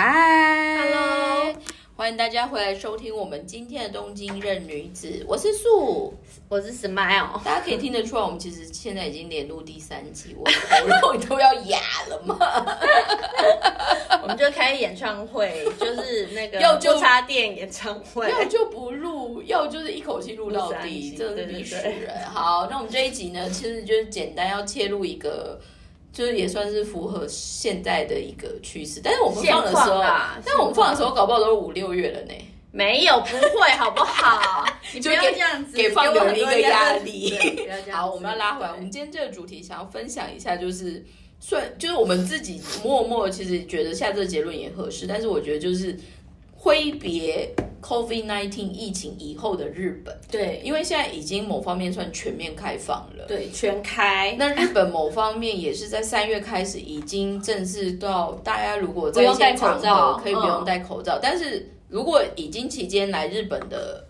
嗨 Hello 欢迎大家回来收听我们今天的东京任女子，我是素。我是 Smile，大家可以听得出来，我们其实现在已经连录第三集，我的喉咙都要哑了嘛。我们就开演唱会，就是那个 要就不插电演唱会，要就不录，要就是一口气录到底，集真的是对对鄙视人。好，那我们这一集呢，其实就是简单要切入一个。就是也算是符合现在的一个趋势，但是我们放的时候但我们放的时候搞不好都是五六月了呢。没有不会好不好？你 不要这样子，给放我很多流一个压力好，我们要拉回来。我们今天这个主题想要分享一下，就是算就是我们自己默默其实觉得下这个结论也合适，但是我觉得就是挥别 COVID nineteen 疫情以后的日本，对因为现在已经某方面算全面开放了。对全开，那日本某方面也是在三月开始，已经正式到大家如果在一不用戴些场口罩合可以不用嗯戴口罩，但是如果已经期间来日本的，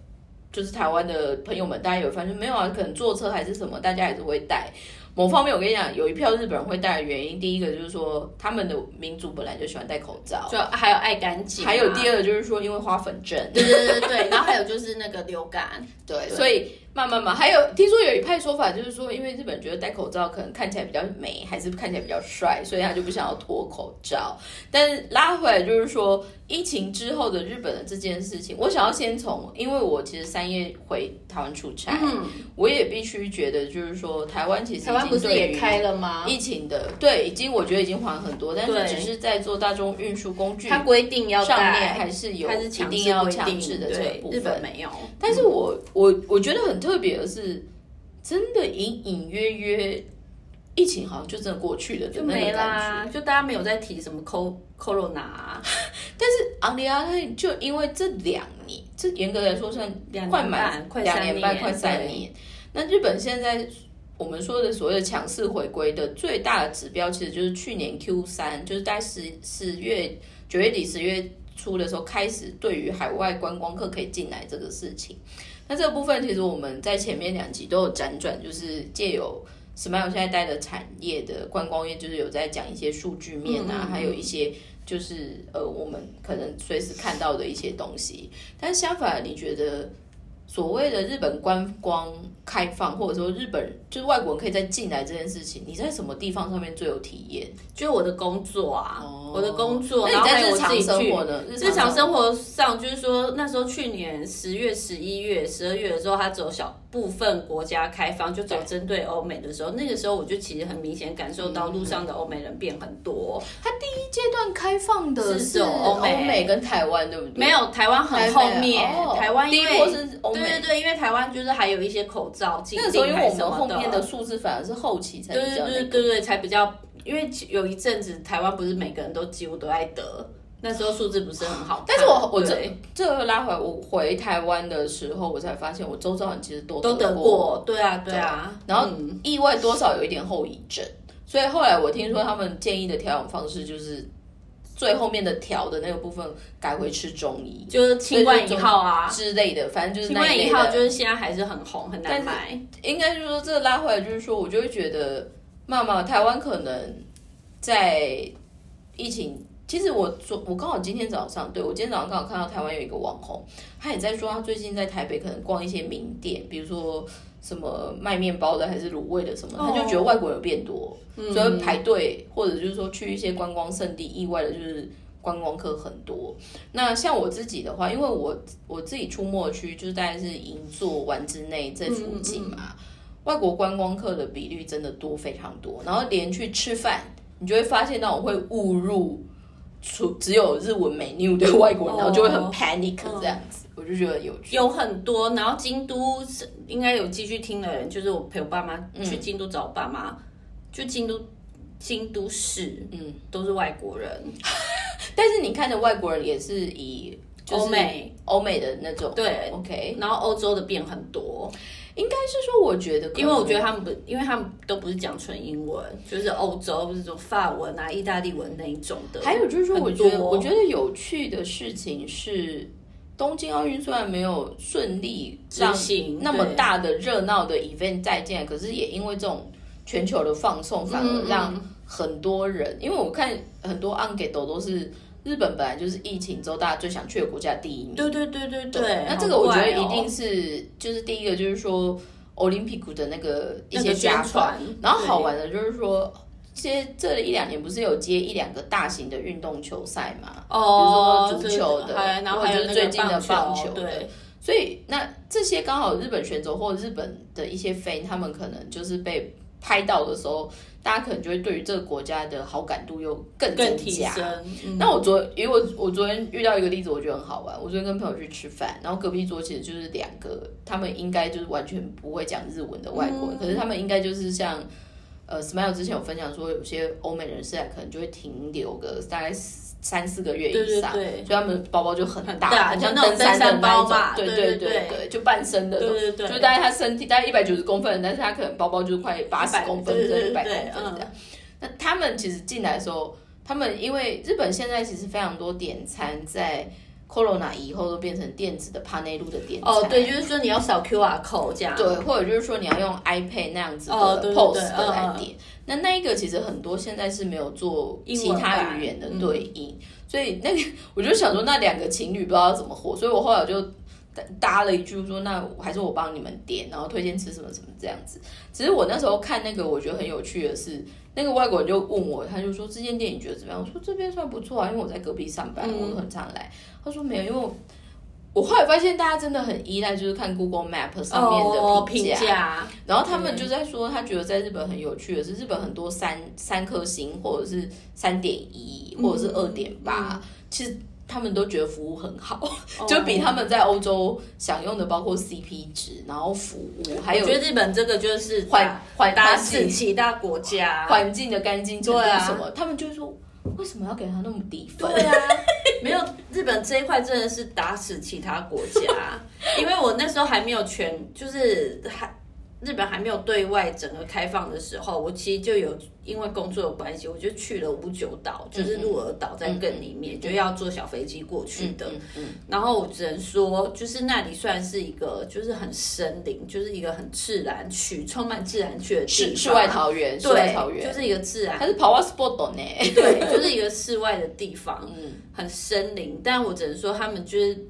就是台湾的朋友们，大家有发现没有啊？可能坐车还是什么，大家还是会戴。某方面，我跟你讲，有一票日本人会戴的原因，第一个就是说他们的民族本来就喜欢戴口罩，就还有爱干净啊，还有第二个就是说因为花粉症，对对对对，然后还有就是那个流感，对，所以慢慢嘛，还有听说有一派说法就是说，因为日本人觉得戴口罩可能看起来比较美，还是看起来比较帅，所以他就不想要脱口罩。但是拉回来就是说，疫情之后的日本的这件事情，我想要先从，因为我其实三月回台湾出差，嗯，我也必须觉得就是说，台湾其实台湾不是也开了。吗？疫情的对，已经我觉得已经缓很多，但是只是在做大众运输工具它规定要上面戴，还是有一它是强定要制制的这个部分。日本没有，但是我我我觉得很特别的是，真的隐隐约约，疫情好像就真的过去了就没啦，就大家没有在提什么 co corona，啊昂利亚就因为这两年，这严格来说算快满快两年年半快三年。那日本现在我们说的所谓的强势回归的最大的指标，其实就是去年 Q 三，就是在十十月九月底十月初的时候开始，对于海外观光客可以进来这个事情。那这个部分其实我们在前面两集都有辗转，就是借由 Smile 现在带的产业的观光业，就是有在讲一些数据面啊，还有一些就是呃我们可能随时看到的一些东西。但相反，你觉得所谓的日本观光开放，或者说日本就是外国人可以再进来这件事情，你在什么地方上面最有体验？就是我的工作啊，哦我的工作，然后还有我自己去生活呢？日常生活上，就是说那时候去年十月、十一月、十二月的时候，他只有小部分国家开放，就只有针对欧美的时候，那个时候我就其实很明显感受到路上的欧美人变很多。他第一阶段开放的是欧美跟台湾，对不对？没有台湾很后面，哦台湾因为第一波是欧美。对对对，因为台湾就是还有一些口罩禁那个时候，因为我们后面的数字反而是后期才对。对对对对，才比较，因为有一阵子台湾不是每个人都几乎都在得，那时候数字不是很好，但是我我这这个拉回来，我回台湾的时候，我才发现我周遭人其实都都得过，对啊对啊，然后嗯意外多少有一点后遗症，所以后来我听说他们建议的调养方式就是最后面的调的那个部分改回吃中医就是清冠一号啊，之类的，反正就是清那一类的。冠一号就是现在还是很红，很难买。应该就是说这个拉回来，就是说我就会觉得，妈妈台湾可能在疫情。其实我昨我刚好今天早上，对我今天早上刚好看到台湾有一个网红，他也在说他最近在台北可能逛一些名店，比如说什么卖面包的还是卤味的什么，他就觉得外国人变多，所以排队或者就是说去一些观光胜地，意外的就是观光客很多。那像我自己的话，因为我我自己出没区就是大概是银座、丸之内这附近嘛，外国观光客的比率真的多非常多，然后连去吃饭，你就会发现那种会误入。除只有日文 menu 的外国人，然后就会很哦。panic 这样子，我就觉得有趣。有很多，然后京都是应该有继续听的人，就是我陪我爸妈嗯。去京都找我爸妈，就京都京都市，嗯，都是外国人，但是你看的外国人也是以就是欧美。欧美的那种，对，OK，然后欧洲的变很多，应该是说我觉得，因为我觉得他们不，因为他们都不是讲纯英文，就是欧洲不是说法文啊、意大利文那一种的。还有就是说，我觉得我觉得有趣的事情是，东京奥运虽然没有顺利让执行那么大的热闹的 event 再见，可是也因为这种全球的放送，反而嗯让很多人，因为我看很多 on 给都都是日本本来就是疫情之后大家最想去的国家第一名。对对对对对，那这个我觉得一定是，就是第一个就是说奥林匹克的那个一些加分，传，然后好玩的就是说。这这一两年不是有接一两个大型的运动球赛嘛？哦，比如说足球的还然后还有那个或者是最近的棒球的对，所以那这些刚好日本选手或日本的一些 fan，他们可能就是被拍到的时候，大家可能就会对于这个国家的好感度又更增更提加。升。嗯那我昨因为我我昨天遇到一个例子，我觉得很好玩。我昨天跟朋友去吃饭，然后隔壁桌其实就是两个，他们应该就是完全不会讲日文的外国人，可是他们应该就是像呃，Smile 之前有分享说，有些欧美人士来可能就会停留个大概三四个月以上，对对所以他们包包就很大，很大像登山的那种包嘛对对对对就半身的，对对对就是大概他身体大概一百九十公分，但是他可能包包就是快八十100公分，对对对一百公分这样。嗯那他们其实进来的时候，他们因为日本现在其实非常多点餐在 Corona 以后都变成电子的帕内路的点餐。哦，对，就是说你要扫 QR code 这样。对，或者就是说你要用 iPad 那样子的哦对对 POS 对的来点。那那一个其实很多现在是没有做其他语言的嗯对应，所以那个我就想说那两个情侣不知道怎么活，所以我后来就搭搭了一句说那还是我帮你们点，然后推荐吃什么什么这样子。其实我那时候看那个我觉得很有趣的是，那个外国人就问我，他就说这间店你觉得怎么样？我说这边算不错啊，因为我在隔壁上班，嗯我很常来。他说没有，因为我。后来发现大家真的很依赖，就是看 Google Map 上面哦，的评价，然后他们就在说，他觉得在日本很有趣的是，日本很多三三颗星或者是三点一或者是二点八，其实他们都觉得服务很好，就比他们在欧洲享用的包括 CP 值，然后服务还有我觉得日本这个就是环环打环境。死其他国家。环境的干净程度对啊。什么，他们就会说为什么要给他那么低分？对啊，没有日本这一块真的是打死其他国家，因为我那时候还没有全，就是还日本还没有对外整个开放的时候，我其实就有因为工作的关系，我就去了五九岛，就是鹿儿岛在更里面，就要坐小飞机过去的。嗯嗯然后我只能说，就是那里算是一个，就是很森林，就是一个很自然区，充满自然区的地方。世世外桃源，世外对，桃源，就是一个自然它是跑 a sport 呢？对，就是一个室外的地方，嗯很森林。但我只能说，他们就是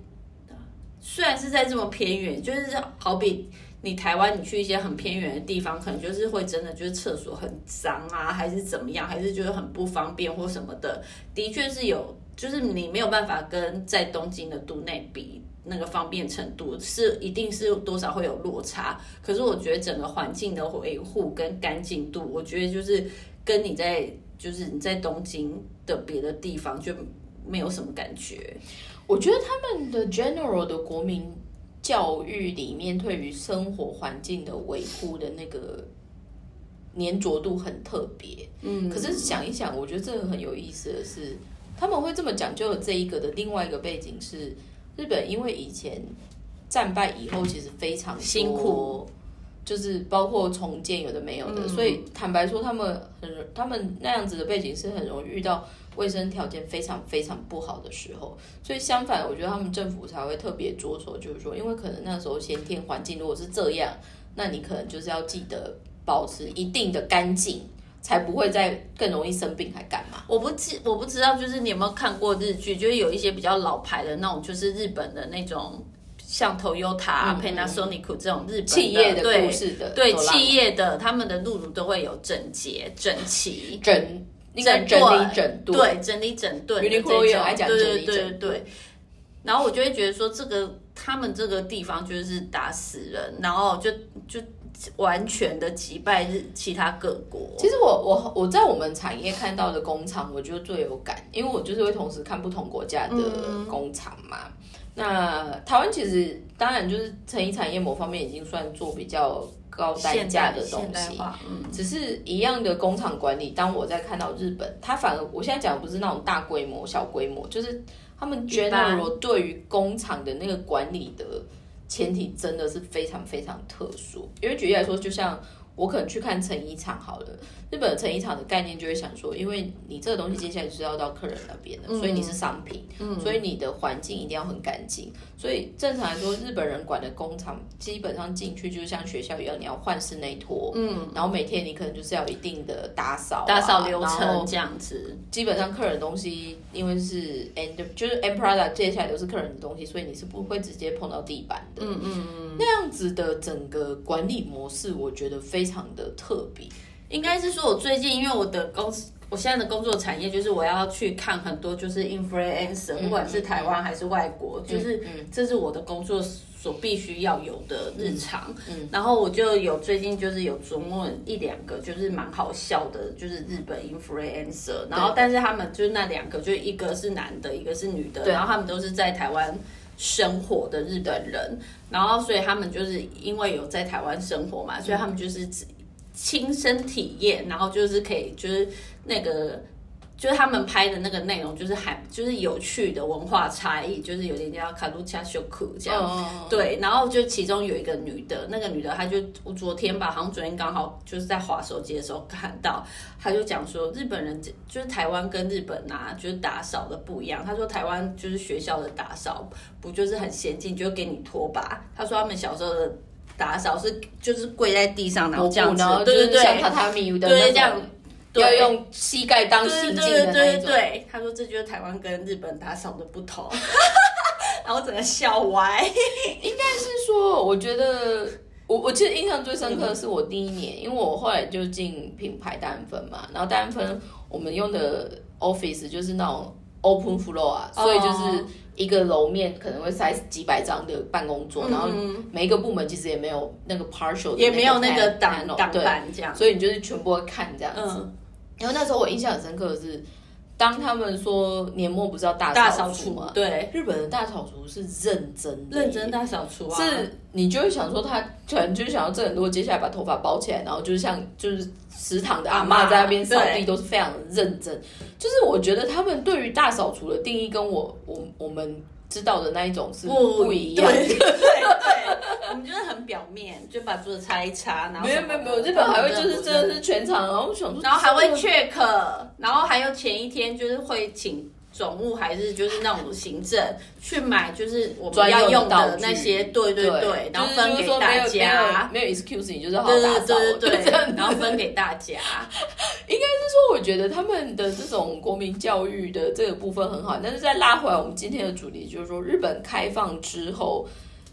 虽然是在这么偏远，就是好比你台湾，你去一些很偏远的地方，可能就是会真的就是厕所很脏啊，还是怎么样，还是觉得很不方便或什么的。的确是有，就是你没有办法跟在东京的都内比。那个方便程度是一定是多少会有落差，可是我觉得整个环境的维护跟干净度，我觉得就是跟你在就是你在东京的别的地方就没有什么感觉。我觉得他们的 general 的国民教育里面，对于生活环境的维护的那个粘着度很特别。嗯，可是想一想，我觉得这个很有意思的是，他们会这么讲究的这一个的另外一个背景是，日本因为以前战败以后，其实非常辛苦。就是包括重建有的没有的，嗯所以坦白说，他们很他们那样子的背景是很容易遇到卫生条件非常非常不好的时候。所以相反，我觉得他们政府才会特别着手，就是说，因为可能那时候先天环境如果是这样，那你可能就是要记得保持一定的干净，才不会再更容易生病，还干嘛？我不知我不知道，就是你有没有看过日剧？就是有一些比较老牌的那种，就是日本的那种，像 Toyota、嗯 Panasonic 这种日本企业的对故事的对走廊企业的他们的路途都会有整洁、整齐。整应该整理整顿，对，整理整顿的这 Uniqlo 也爱讲对对对整理整顿对。然后我就会觉得说，这个他们这个地方就是打死人，然后就就完全的击败日其他各国。其实我我我在我们产业看到的工厂，我觉得最有感，因为我就是会同时看不同国家的工厂嘛。那台湾其实当然就是成衣产业某方面已经算做比较高单价的东西，嗯，只是一样的工厂管理。当我在看到日本，它反而我现在讲的不是那种大规模、小规模，就是他们 general 对于工厂的那个管理的前提真的是非常非常特殊。因为举例来说，就像我可能去看成衣厂好了，日本的成衣厂的概念就会想说，因为你这个东西接下来就是要到客人那边的，所以你是商品，所以你的环境一定要很干净。所以正常来说，日本人管的工厂基本上进去就像学校一样，你要换室内拖，嗯，然后每天你可能就是要一定的打扫、打扫流程这样子。基本上客人的东西，因为是 end 就是 end product，接下来都是客人的东西，所以你是不会直接碰到地板的。嗯嗯嗯，那样子的整个管理模式，我觉得非常的特别。应该是说，我最近因为我的公司，我现在的工作产业就是我要去看很多就是 influencer，不管是台湾还是外国，就是这是我的工作所必须要有的日常。然后我就有最近就是有琢磨一两个就是蛮好笑的，就是日本 influencer。然后但是他们就是那两个，就一个是男的，一个是女的，然后他们都是在台湾生活的日本人。然后所以他们就是因为有在台湾生活嘛，所以他们就是亲身体验，然后就是可以，就是那个，就是他们拍的那个内容，就是还就是有趣的文化差异，就是有点叫卡路恰修库这样，对。然后就其中有一个女的，那个女的，她就我昨天吧，好像昨天刚好就是在滑手机的时候看到，她就讲说，日本人就是台湾跟日本啊，就是打扫的不一样。她说台湾就是学校的打扫不就是很先进，就给你拖把。她说他们小时候的。打扫是就是跪在地上，然后这样子，对对对，像榻榻米的那种，要用膝盖当行进的那种。他说这就是台湾跟日本打扫的不同，然后整个笑歪。应该是说，我觉得我我记得印象最深刻的是我第一年，因为我后来就进品牌单分嘛，然后单分我们用的 office 就是那种 open floor 啊，所以就是。一个楼面可能会塞几百张的办公桌，然后每一个部门其实也没有那个 partial，也没有那个挡挡板这样，所以你就是全部会看这样子。然后那时候我印象很深刻的是，当他们说年末不是要大扫除吗？对，日本的大扫除是认真认真大扫除啊，是你就会想说他可能就是想要挣很多，接下来把头发包起来，然后就是像就是。食堂的阿妈在那边扫地都是非常认真，就是我觉得他们对于大扫除的定义跟我我我们知道的那一种是不一样。对对 对，我们就是很表面，就把桌子擦一擦，然后没有没有没有，日本还会就是真的是全场，然后然后还会 check，然后还有前一天就是会请。总务还是就是那种行政去买，就是我们要用的那些，对对对，然后分给大家，没有 excuse 你就是好打扫，对对对，然后分给大家。应该是说，我觉得他们的这种国民教育的这个部分很好，但是再拉回来，我们今天的主题就是说，日本开放之后，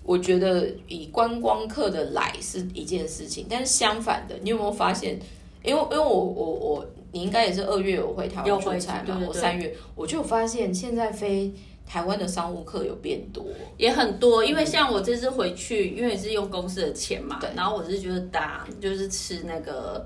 我觉得以观光客的来是一件事情，但是相反的，你有没有发现？因为因为我我我。你应该也是二月有回台湾出差嘛？我三月我就发现现在飞台湾的商务客有变多，也很多。因为像我这次回去，因为是用公司的钱嘛，然后我是就是搭就是吃那个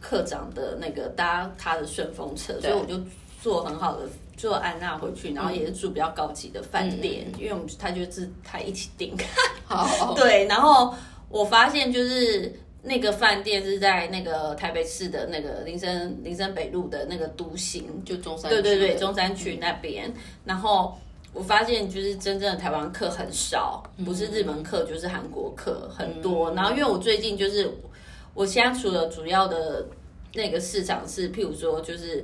科长的那个搭他的顺风车，所以我就坐很好的坐安娜回去，然后也是住比较高级的饭店，因为我们他就是他一起订。好，对，然后我发现就是。那个饭店是在那个台北市的那个林森林森北路的那个都心，就中山对对对中山区那边。然后我发现就是真正的台湾客很少，不是日本客就是韩国客很多。然后因为我最近就是我现在除了主要的那个市场是，譬如说就是。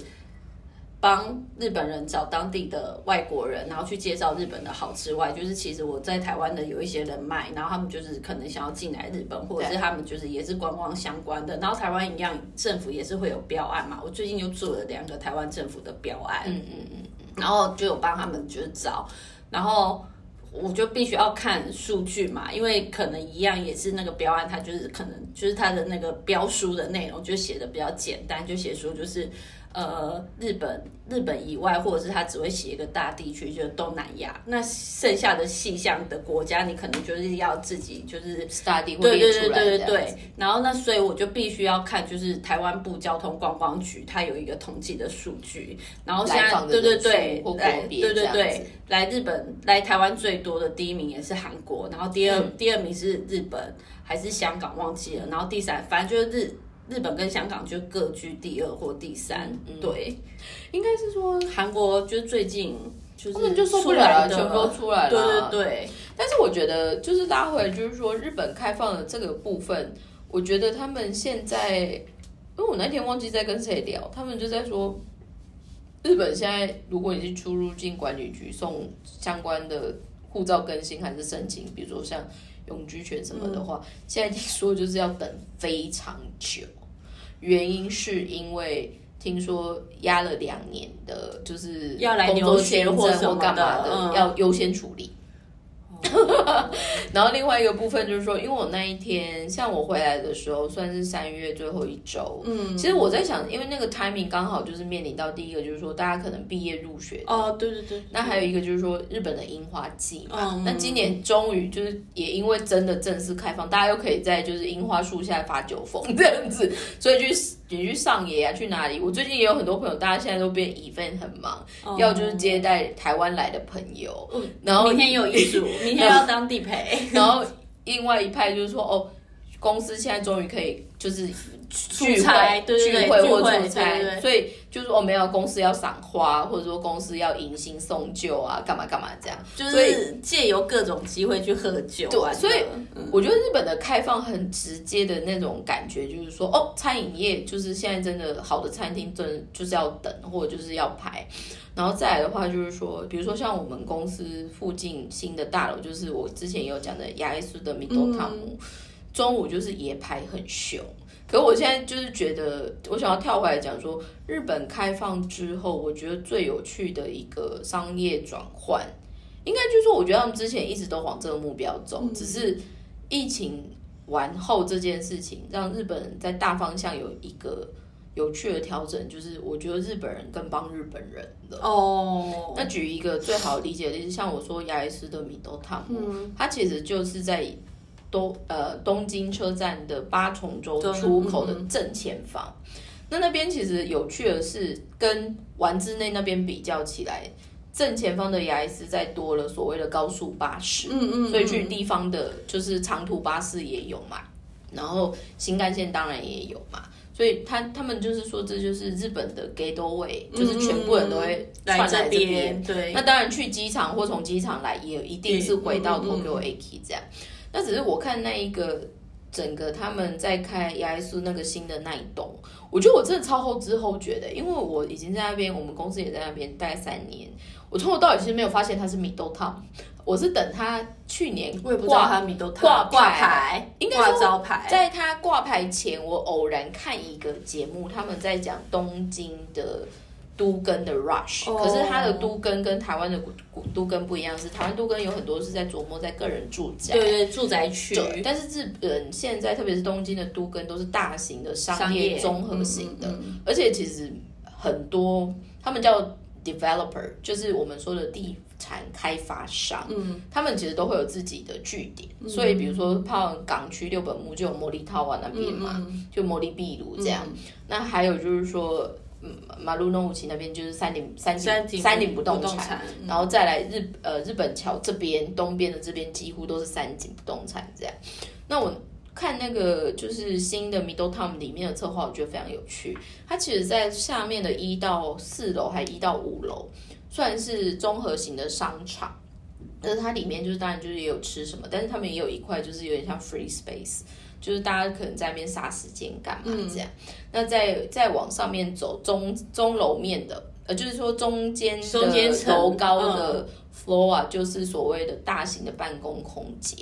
帮日本人找当地的外国人，然后去介绍日本的好之外，就是其实我在台湾的有一些人脉，然后他们就是可能想要进来日本，或者是他们就是也是观光相关的。然后台湾一样，政府也是会有标案嘛。我最近就做了两个台湾政府的标案，嗯嗯嗯，然后就有帮他们就是找，然后我就必须要看数据嘛，因为可能一样也是那个标案，它就是可能就是它的那个标书的内容就写的比较简单，就写说就是。呃，日本日本以外，或者是他只会写一个大地区，就是东南亚。那剩下的细项的国家，你可能就是要自己就是 study 对对对对对对。然后那所以我就必须要看，就是台湾部交通观光局它有一个统计的数据。然后现在对对对，来对对对，来日本来台湾最多的第一名也是韩国，然后第二第二名是日本还是香港忘记了，然后第三反正就是日。日本跟香港就各居第二或第三，对，应该是说韩国就是最近就是就受不了了，全部都出来了，对对对。但是我觉得就是拉回来，就是说日本开放的这个部分，我觉得他们现在，因为我那天忘记在跟谁聊，他们就在说，日本现在如果你是出入境管理局送相关的护照更新还是申请，比如说像永居权什么的话，现在听说就是要等非常久，原因是因为。听说压了两年的，就是要来工作签证或什么或干嘛的，的嗯要优先处理。然后另外一个部分就是说，因为我那一天像我回来的时候，算是三月最后一周。嗯，其实我在想，因为那个 timing 刚好就是面临到第一个，就是说大家可能毕业入学哦，对对对，那还有一个就是说日本的樱花季嘛，嗯那今年终于就是也因为真的正式开放，大家又可以在就是樱花树下发酒疯这样子，所以去你去上野啊，去哪里？我最近也有很多朋友，大家现在都变 event 很忙，要就是接待台湾来的朋友，然后明天有一组，明天要当地陪，然后另外一派就是说哦。公司现在终于可以就是聚出差会、对对对聚会或出差，所以就是说哦，没有公司要赏花，或者说公司要迎新送旧啊，干嘛干嘛这样。就是借由各种机会去喝酒。对所以我觉得日本的开放很直接的那种感觉，就是说哦，餐饮业就是现在真的好的餐厅，真的就是要等或者就是要排。然后再来的话，就是说，比如说像我们公司附近新的大楼，就是我之前有讲的亚埃斯的米多汤姆，中午就是也排很凶。可我现在就是觉得，我想要跳回来讲说，日本开放之后，我觉得最有趣的一个商业转换，应该就是说，我觉得他们之前一直都往这个目标走，只是疫情完后这件事情，让日本人在大方向有一个有趣的调整，就是我觉得日本人更帮日本人了。哦，那举一个最好理解的例子，像我说亚伊斯的米多汤姆，它其实就是在东呃东京车站的八重洲出口的正前方。那那边其实有趣的是，跟丸之内那边比较起来，正前方的雅伊斯再多了所谓的高速巴士，嗯嗯，所以去地方的就是长途巴士也有嘛，然后新干线当然也有嘛。所以他他们就是说，这就是日本的 gateway，就是全部人都会串来来这边。对，那当然去机场或从机场来，也一定是回到嗯 Tokyo A K 这样。那只是我看那一个整个他们在开亚伊苏那个新的那一栋，我觉得我真的超后知后觉的，因为我已经在那边，我们公司也在那边待三年，我从头到尾其实没有发现它是米豆汤，我是等他去年我也不知道挂他米都挂挂牌应该说招牌，在他挂牌前，我偶然看一个节目，他们在讲东京的都根的 rush，、哦。可是它的都根跟台湾的都都根不一样，是台湾都根有很多是在琢磨在个人住宅。对对，住宅区，但是日本现在特别是东京的都根都是大型的商商业业综合型的，嗯嗯而且其实很多他们叫 developer，就是我们说的地产开发商，嗯，他们其实都会有自己的据点，嗯。所以比如说泡港区六本木就有摩利套啊那边嘛，嗯就摩利壁炉这样，那还有就是说。嗯，马路弄武奇那边就是三菱三三井井三菱不动产，产嗯然后再来日呃日本桥这边东边的这边几乎都是三井不动产这样。那我看那个就是新的 Middle Town 里面的策划，我觉得非常有趣。它其实在下面的一到四楼还一到五楼，算是综合型的商场。但是它里面就是当然就是也有吃什么，但是他们也有一块就是有点像 free space，就是大家可能在那边杀时间干嘛这样。那再再往上面走，中中楼面的，呃，就是说中间中间楼高的 floor 啊，就是所谓的大型的办公空间。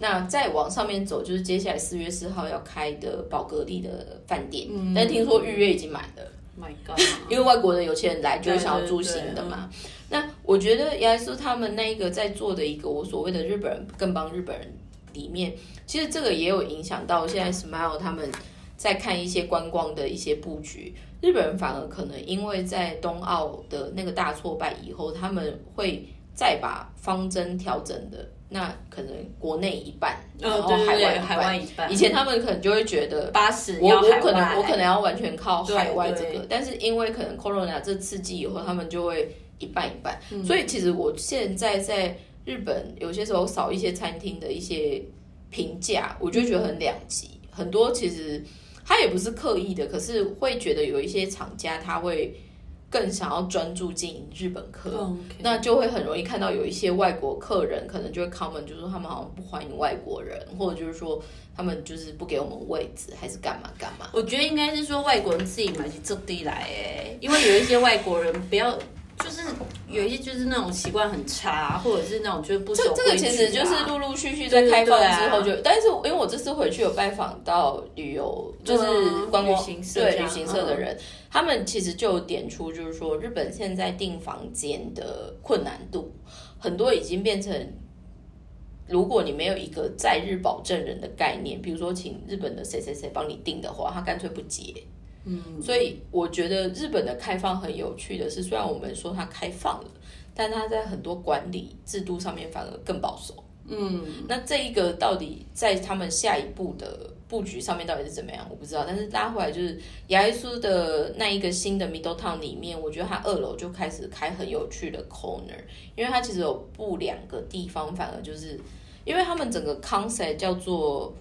那再往上面走，就是接下来四月四号要开的宝格丽的饭店，但听说预约已经满了。，My God，因为外国的有钱人来就是想要住对对对新的嘛。那我觉得亚苏他们那一个在做的一个我所谓的日本人更帮日本人里面，其实这个也有影响到现在 Smile 他们在看一些观光的一些布局。日本人反而可能因为在冬奥的那个大挫败以后，他们会再把方针调整的。那可能国内一半，然哦，后海外一海外一半，以前他们可能就会觉得八十我我可能我可能要完全靠海外这对个，但是因为可能 corona 这刺激以后，他们就会一半一半，嗯所以其实我现在在日本有些时候少一些餐厅的一些评价，我就觉得很两极，很多其实他也不是刻意的，可是会觉得有一些厂家他会更想要专注经营日本客，哦那就会很容易看到有一些外国客人可能就会 comment，就是说他们好像不欢迎外国人，或者就是说他们就是不给我们位置，还是干嘛干嘛。我觉得应该是说外国人自己买起这地来哎，因为有一些外国人不要，就是有一些就是那种习惯很差，或者是那种就是不守这这个其实就是啊陆陆续续在开放之后就，但是因为我这次回去有拜访到旅游，就是嗯观光旅行社对旅行社的人，他们其实就有点出，就是说日本现在订房间的困难度，很多已经变成。如果你没有一个在日保证人的概念，比如说请日本的谁谁谁帮你订的话，他干脆不接。嗯，所以我觉得日本的开放很有趣的是，虽然我们说它开放了，但它在很多管理制度上面反而更保守。嗯，那这一个到底在他们下一步的布局上面到底是怎么样，我不知道。但是拉回来就是雅耶苏的那一个新的 Middle Town 里面，我觉得它二楼就开始开很有趣的 corner，因为它其实有布两个地方，反而就是因为他们整个 concept 叫做。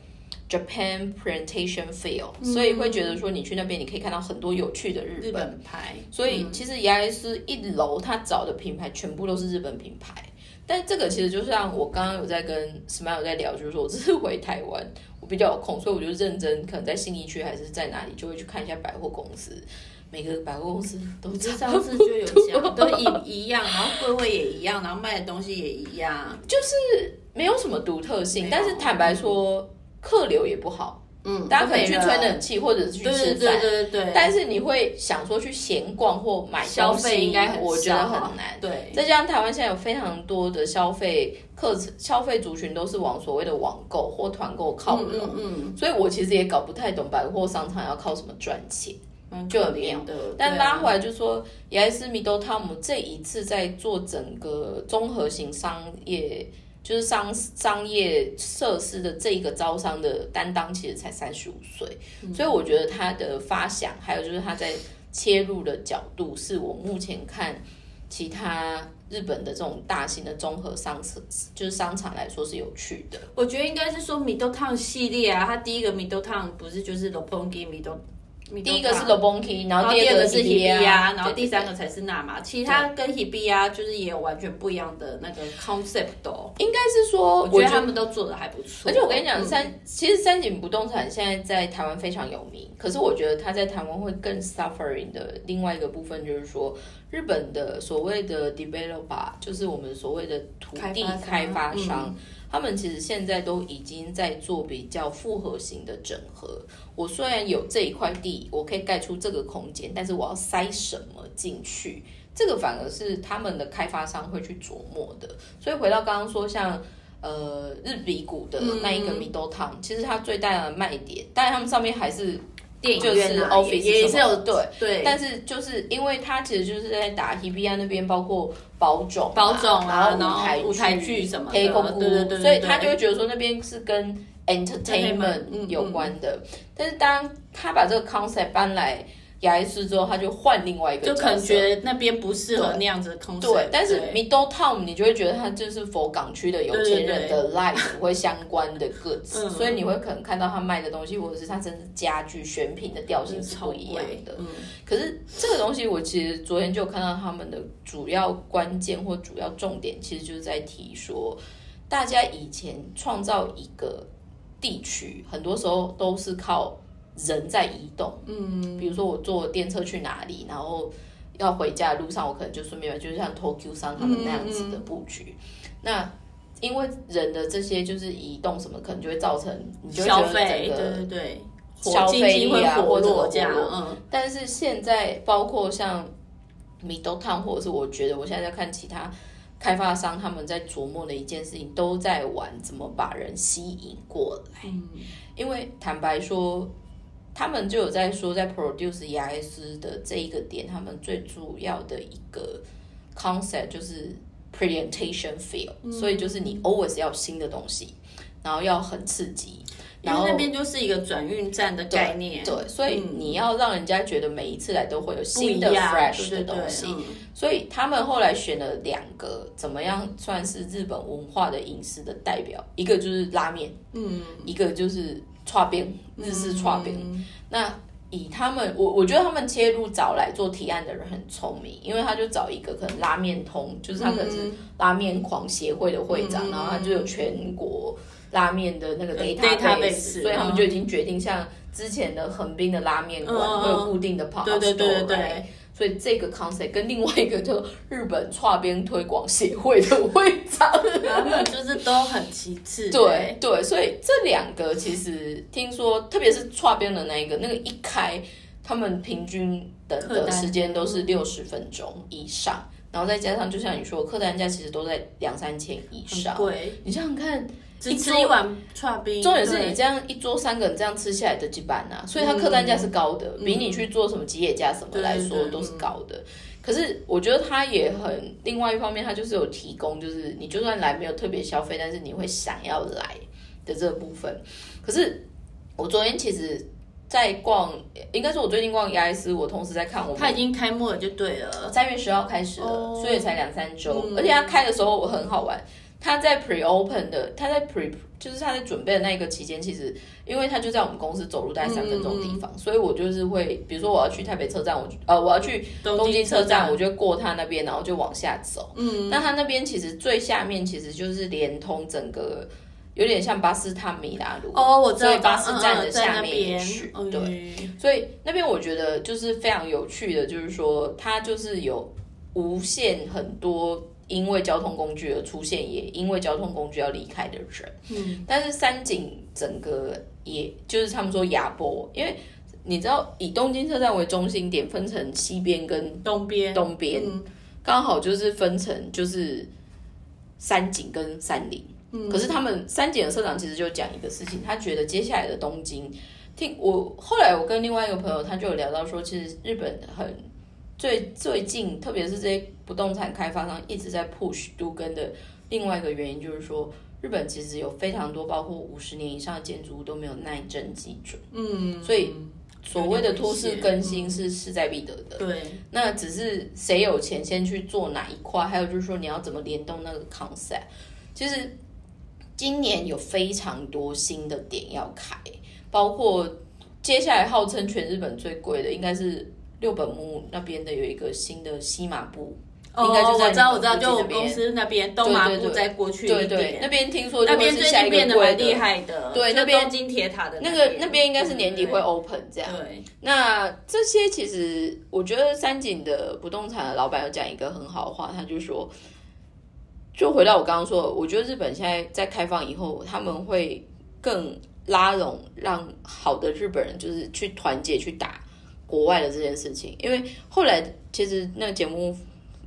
Japan Presentation Feel，、所以会觉得说你去那边你可以看到很多有趣的日日本本牌，所以其实雅耶斯一楼他找的品牌全部都是日本品牌，但这个其实就像我刚刚有在跟 Smile 在聊，就是说我这次回台湾，我比较有空，所以我就认真可能在信义区还是在哪里，就会去看一下百货公司，每个百货公司都就差上次就有讲，都一一样，然后柜位也一样，然后卖的东西也一样，就是没有什么独特性，但是坦白说，客流也不好，嗯，大家可能去吹冷气或者是去对吃对饭。对对对，但是你会想说去闲逛或买消费应该我觉得很难。对，再加上台湾现在有非常多的消费课程，消费族群都是往所谓的网购或团购靠拢，嗯嗯所以我其实也搞不太懂百货商场要靠什么赚钱。嗯，就很可怜的，但拉回来就说，雅斯米多汤姆这一次在做整个综合型商业，就是商商业设施的这一个招商的担当，其实才三十五岁，嗯所以我觉得他的发想，还有就是他在切入的角度，是我目前看其他日本的这种大型的综合商场，就是商场来说是有趣的。我觉得应该是说 Middle Town 系列啊，它第一个 Middle Town 不是就是 Lopongi Middle，第一个是 Lobonki，然然后后第二个是 Hibiya，然后第三个才是纳玛，其他跟 Hibiya 就是也有完全不一样的那个 concept 哦。应该是说，我觉得他们都做的还不错，而且我跟你讲，嗯。三其实三井不动产现在在台湾非常有名，可是我觉得它在台湾会更 suffering 的另外一个部分就是说，日本的所谓的 developer，就是我们所谓的土地开开发商。他们其实现在都已经在做比较复合型的整合。我虽然有这一块地，我可以盖出这个空间，但是我要塞什么进去？这个反而是他们的开发商会去琢磨的。所以回到刚刚说，像呃日比谷的那一个 Middle Town，、其实它最大的卖点，当然他们上面还是电影就是 office 也也是有对。对，但是就是因为他其实就是在打 Hibia 那边，包括保种、保种啊然后然后舞台剧剧什么对对对对所以他就会觉得说那边是跟 entertainment 嗯有关的。但是当他把这个 concept 搬来雅伊斯之后，他就换另外一个就可能觉得那边不适合那样子的 concept。对，但是 Middle Town 你就会觉得它就是佛港区的有钱人的 life 会相关的 goods，嗯。所以你会可能看到他卖的东西，或者是他甚至家具选品的调性是不一样的。嗯，可是这个东西，我其实昨天就有看到他们的主要关键或主要重点，其实就是在提说，大家以前创造一个地区，很多时候都是靠人在移动。嗯，比如说我坐电车去哪里，然后要回家的路上，我可能就顺便就是像 Tokyo 商他们那样子的布局。那因为人的这些就是移动什么，可能就会造成你就觉得消费，整个对对对，消费啊活或者络这样，嗯，但是现在包括像 Middle Town，或者是我觉得我现在在看其他开发商他们在琢磨的一件事情，都在玩怎么把人吸引过来。因为坦白说，他们就有在说，在 produce 雅 S 的这一个点，他们最主要的一个 concept 就是 presentation feel，、所以就是你 always 要新的东西，然后要很刺激。然后那边就是一个转运站的概念，对，所以你要让人家觉得每一次来都会有新的 fresh 的东西。嗯所以他们后来选了两个怎么样算是日本文化的饮食的代表，一个就是拉面，嗯，一个就是串边日式串边。那以他们，我我觉得他们切入找来做提案的人很聪明，因为他就找一个可能拉面通，就是他可能是拉面狂协会的会长，然后他就有全国拉面的那个 database，所以他们就已经决定像之前的横滨的拉面馆会有固定的跑对对对对。所以这个 concept 跟另外一个叫日本跨边推广协会的会长，他们就是都很其次。对对，所以这两个其实听说，特别是跨边的那一个，那个一开，他们平均等的时间都是六十分钟以上，然后再加上就像你说，客单价其实都在两三千以上。对，你想想看。只吃一碗串冰，重点是你这样一桌三个人这样吃下来的几板呐，所以它客单价是高的，比你去做什么吉野家什么来说都是高的。可是我觉得它也很，另外一方面它就是有提供，就是你就算来没有特别消费，但是你会想要来的这个部分。可是我昨天其实，在逛，应该是我最近逛 E I 斯，我同时在看我，它已经开幕了就对了，三月十号开始了，所以才两三周，而且它开的时候我很好玩。他在 pre open 的，他在 pre 就是他在准备的那个期间，其实因为他就在我们公司走路大概三分钟的地方，所以我就是会，比如说我要去台北车站，我呃我要去东京车站，我就过他那边，然后就往下走。嗯，那他那边其实最下面其实就是连通整个，有点像巴斯塔米拉路哦，我知道巴士站的下面也去，对，所以那边我觉得就是非常有趣的，就是说它就是有无限很多。因为交通工具而出现，也因为交通工具要离开的人。嗯，但是三井整个，也就是他们说亚波，因为你知道以东京车站为中心点，分成西边跟东边，东边刚好就是分成就是三井跟三林。嗯，可是他们三井的社长其实就讲一个事情，他觉得接下来的东京，听我后来我跟另外一个朋友，他就有聊到说，其实日本很。最最近，特别是这些不动产开发商一直在 push 都跟的另外一个原因，就是说日本其实有非常多包括五十年以上的建筑物都没有耐震基准，嗯，所以所谓的都市更新是势在必得的。对，那只是谁有钱先去做哪一块，还有就是说你要怎么联动那个 concept。其实今年有非常多新的点要开，包括接下来号称全日本最贵的应该是。六本木那边的有一个新的西马布，应该就在我知道，我知道，就我公司那边东马布再过去一点，那边听说那边最近变得蛮厉害的，对，那边金铁塔的那个那边应该是年底会 open 这样。对，那这些其实我觉得三井的不动产的老板有讲一个很好的话，他就说，就回到我刚刚说，我觉得日本现在在开放以后，他们会更拉拢让好的日本人就是去团结去打。国外的这件事情，因为后来其实那个节目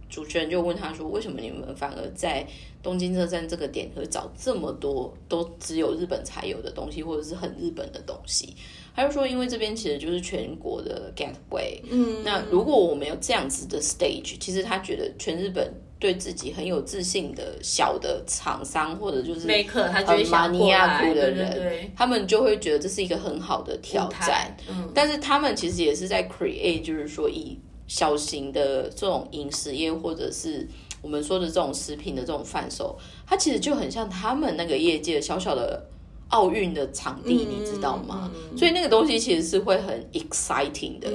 主持人就问他说：“为什么你们反而在东京车站这个点会找这么多都只有日本才有的东西，或者是很日本的东西？”他就说：“因为这边其实就是全国的 gateway。嗯，那如果我们有这样子的 stage，其实他觉得全日本。”对自己很有自信的小的厂商，或者就是很马尼亚图的人，他们就会觉得这是一个很好的挑战。嗯，但是他们其实也是在 create，就是说以小型的这种饮食业，或者是我们说的这种食品的这种贩售，它其实就很像他们那个业界小小的奥运的场地，你知道吗？所以那个东西其实是会很 exciting 的。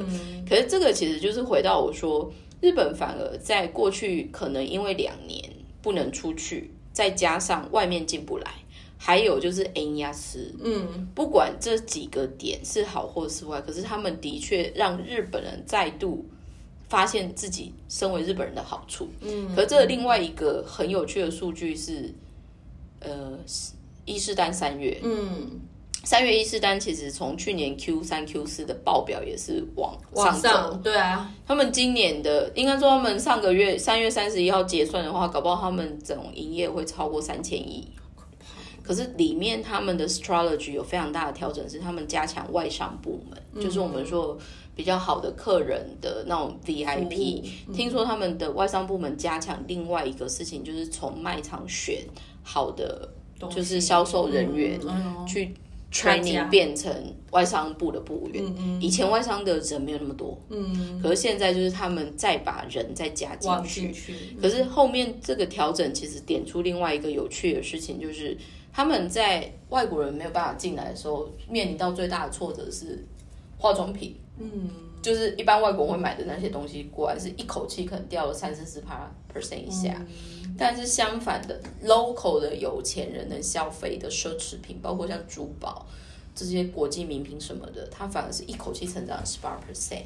可是这个其实就是回到我说。日本反而在过去可能因为两年不能出去，再加上外面进不来，还有就是 N 压斯，嗯，不管这几个点是好或是坏，可是他们的确让日本人再度发现自己身为日本人的好处。嗯，可这另外一个很有趣的数据是，呃，伊势丹三月，嗯。三月一四单其实从去年 Q 三 Q 四的报表也是往上走，对啊，他们今年的应该说他们上个月三月三十一号结算的话，搞不好他们总营业会超过三千亿。可是里面他们的 strategy 有非常大的调整，是他们加强外商部门，就是我们说比较好的客人的那种 VIP。听说他们的外商部门加强另外一个事情，就是从卖场选好的就是销售人员去。Training 变成外商部的部员，以前外商的人没有那么多，嗯，可是现在就是他们再把人再加进去，可是后面这个调整其实点出另外一个有趣的事情，就是他们在外国人没有办法进来的时候，面临到最大的挫折是化妆品。嗯，就是一般外国会买的那些东西，果然是一口气可能掉了三四十趴 percent 以下。但是相反的，local 的有钱人能消费的奢侈品，包括像珠宝这些国际名品什么的，它反而是一口气成长十八 percent。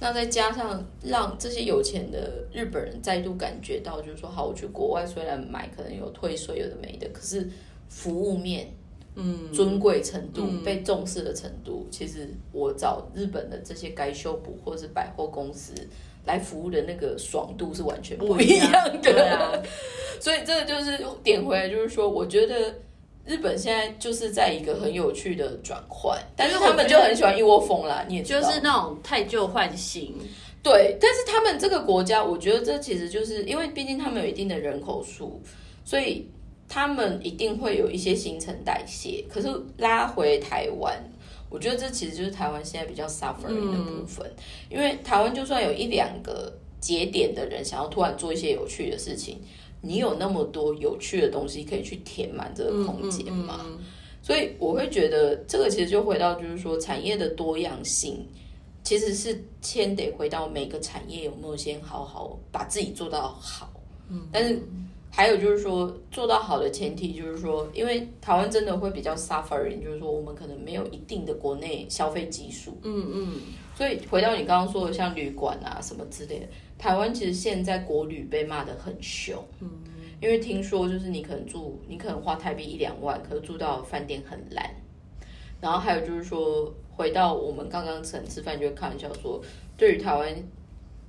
那再加上让这些有钱的日本人再度感觉到，就是说，好，我去国外虽然买可能有退税，有的没的，可是服务面，嗯，尊贵程度、被重视的程度，其实我找日本的这些该修补或者是百货公司来服务的那个爽度是完全不一样的。所以这个就是点回来，就是说，我觉得。日本现在就是在一个很有趣的转换，但是他们就很喜欢一窝蜂啦，你也就是那种太旧换新。对，但是他们这个国家，我觉得这其实就是因为毕竟他们有一定的人口数，所以他们一定会有一些新陈代谢。可是拉回台湾，我觉得这其实就是台湾现在比较 suffering 的部分，因为台湾就算有一两个节点的人想要突然做一些有趣的事情。你有那么多有趣的东西可以去填满这个空间吗？所以我会觉得这个其实就回到就是说产业的多样性，其实是先得回到每个产业有没有先好好把自己做到好。嗯，但是还有就是说做到好的前提就是说，因为台湾真的会比较 suffering，就是说我们可能没有一定的国内消费基数。嗯嗯，所以回到你刚刚说的像旅馆啊什么之类的。台湾其实现在国旅被骂的很凶，嗯，因为听说就是你可能住，你可能花台币一两万，可是住到饭店很烂。然后还有就是说，回到我们刚刚曾吃饭就开玩笑说，对于台湾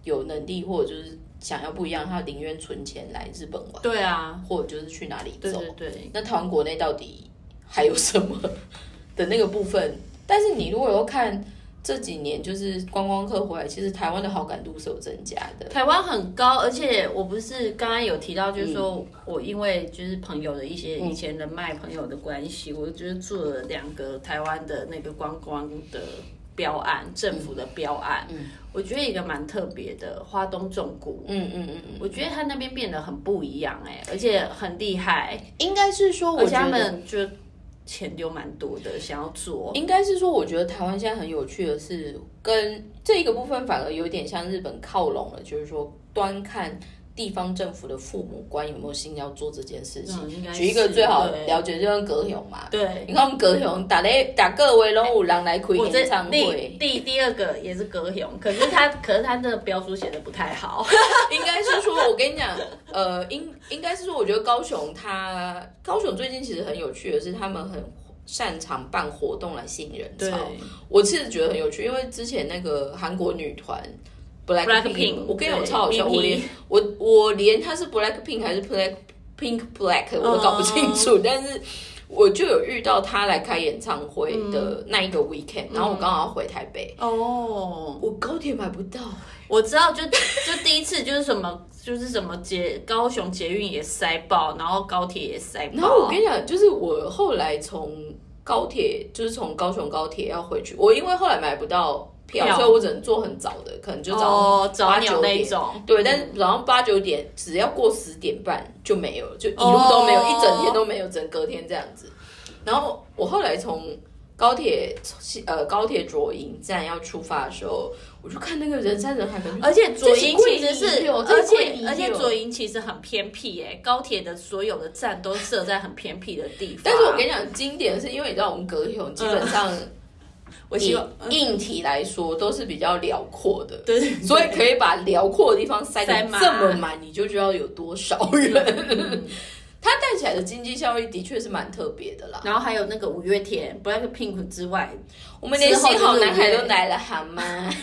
有能力或者就是想要不一样，他宁愿存钱来日本玩，对啊，或者就是去哪里走，对对。那台湾国内到底还有什么 的那个部分？但是你如果要看。这几年就是观光客回来，其实台湾的好感度是有增加的。台湾很高，而且我不是刚刚有提到，就是说我因为就是朋友的一些以前人脉朋友的关系，我就是做了两个台湾的那个观光的标案，政府的标案。嗯，我觉得一个蛮特别的，花东重谷。嗯嗯嗯嗯，我觉得他那边变得很不一样哎，而且很厉害。应该是说，我家们就。钱丢蛮多的，想要做，应该是说，我觉得台湾现在很有趣的是，跟这一个部分反而有点像日本靠拢了，就是说端看地方政府的父母官有没有心要做这件事情。举一个最好了解，就像葛雄嘛。对，你看我们葛雄打雷打各位龙五郎来开演唱会。第第二个也是葛雄，可是他可是他的标书写的不太好。应该是说，我跟你讲，呃，应应该是说，我觉得高雄他高雄最近其实很有趣的是，他们很擅长办活动来吸引人潮。我其实觉得很有趣，因为之前那个韩国女团 Black Pink，我跟你讲我超好笑，我连我我连他是 Black Pink 还是 Black Pink Black 我都搞不清楚，但是我就有遇到他来开演唱会的那一个 weekend，然后我刚好要回台北，哦，我高铁买不到。我知道，就就第一次就是什么，就是什么捷高雄捷运也塞爆，然后高铁也塞爆。然后我跟你讲，就是我后来从高铁，就是从高雄高铁要回去，我因为后来买不到票，所以我只能坐很早的，可能就早八九点。对，但是早上八九点，只要过十点半就没有，就一路都没有，一整天都没有，整隔天这样子。然后我后来从高铁呃高铁左营站要出发的时候。我就看那个人山人海的，而且左营其实是，而且而且左营其实很偏僻哎，高铁的所有的站都设在很偏僻的地方。但是我跟你讲，经典是因为你知道我们隔雄基本上，我希望硬体来说都是比较辽阔的，对，所以可以把辽阔的地方塞得这么满，你就知道有多少 人。它带起来的经济效益的确是蛮特别的啦。然后还有那个五月天 Black Pink 之外，我们连新好男孩都来了，好吗？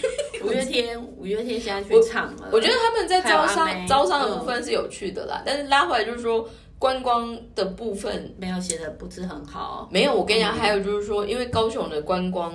五月天，五月天现在去唱了。我觉得他们在招商招商的部分是有趣的啦，但是拉回来就是说观光的部分没有写的不是很好。没有，我跟你讲，还有就是说，因为高雄的观光。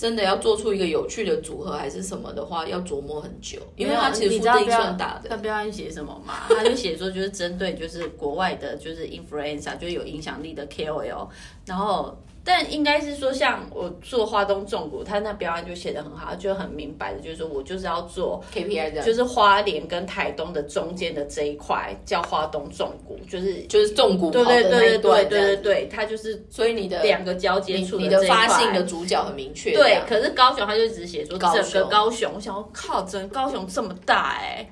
真的要做出一个有趣的组合还是什么的话，要琢磨很久，因为他其实不定算大的。他标案写什么嘛？他就写说就是针对就是国外的，就是 influencer，就是有影响力的 KOL，然后但应该是说，像我做花东纵谷，他那表演就写的很好，就很明白的，就是说我就是要做 KPI 的，就是花莲跟台东的中间的这一块叫花东纵谷，就是就是纵谷对对对对对对对这样对，它就是所以你的两个交接你处你的发信的主角很明确，对，可是高雄他就只写说整个雄高雄，我想要靠，整个高雄这么大哎、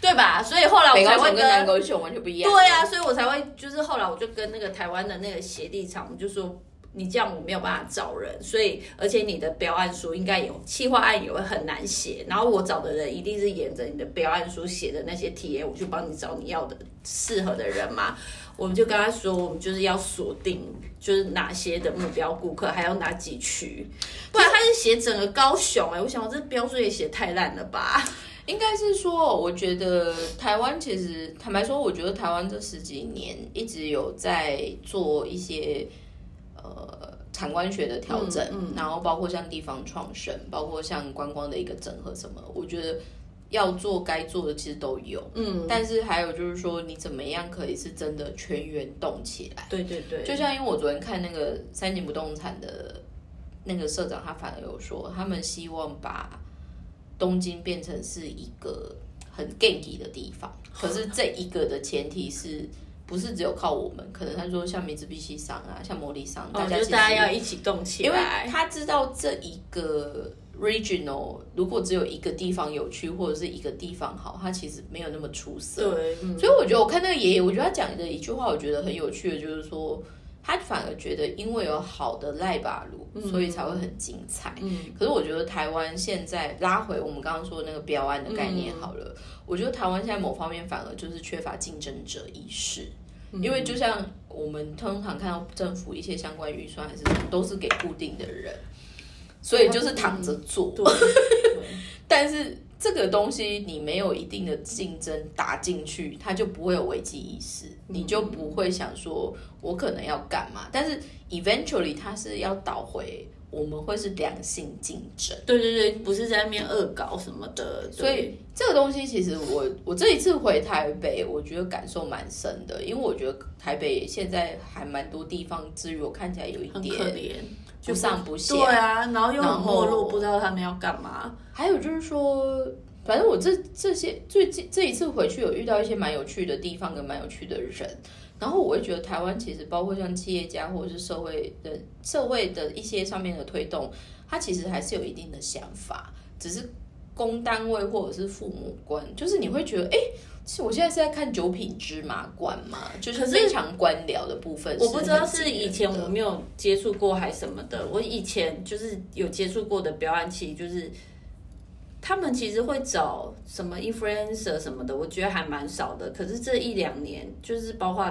对吧？所以后来我北才会跟南高雄完全不一样。对啊，所以我才会就是后来我就跟那个台湾的那个协力厂，我们就说。你这样我没有办法找人，所以而且你的标案书应该有企划案也会很难写，然后我找的人一定是沿着你的标案书写的那些题，我去帮你找你要的适合的人嘛。我们就跟他说，我们就是要锁定就是哪些的目标顾客，还有哪几区，不然他是写整个高雄哎、我想我这标书也写太烂了吧？应该是说，我觉得台湾其实坦白说，我觉得台湾这十几年一直有在做一些呃产官学的调整，然后包括像地方创生，包括像观光的一个整合什么，我觉得要做该做的其实都有，嗯，但是还有就是说，你怎么样可以是真的全员动起来？对对对，就像因为我昨天看那个三井不动产的那个社长，他反而有说，他们希望把东京变成是一个很 gangy 的地方。可是这一个的前提是不是只有靠我们？可能他说像米兹必西商啊，像魔力商，大家大家要一起动起来因为。他知道这一个 regional 如果只有一个地方有趣，或者是一个地方好，它其实没有那么出色。对，嗯所以我觉得我看那个爷爷，我觉得他讲的一句话，我觉得很有趣的，就是说他反而觉得因为有好的赖把路，所以才会很精彩。嗯，可是我觉得台湾现在拉回我们刚刚说的那个标案的概念好了，我觉得台湾现在某方面反而就是缺乏竞争者意识。因为就像我们通常看到政府一些相关预算还是什么，都是给固定的人，所以就是躺着做。但是这个东西你没有一定的竞争打进去，它就不会有危机意识，你就不会想说我可能要干嘛。但是 eventually 它是要倒回我们会是良性竞争。对对对，不是在那边恶搞什么的，所以这个东西其实我我这一次回台北，我觉得感受蛮深的，因为我觉得台北现在还蛮多地方资源我看起来有一很点可怜，不上不下。对啊，然后又没落，不知道他们要干嘛。还有就是说，反正我这这些最近这一次回去有遇到一些蛮有趣的地方跟蛮有趣的人，然后我会觉得台湾其实包括像企业家或者是社会的社会的一些上面的推动，它其实还是有一定的想法，只是公单位或者是父母官，就是你会觉得哎。其实我现在是在看九品芝麻官嘛，就是非常官僚的部分。我不知道是以前的我没有接触过还是什么的，我以前就是有接触过的表演器，就是他们其实会找什么 influencer 什么的，我觉得还蛮少的。可是这一两年，就是包括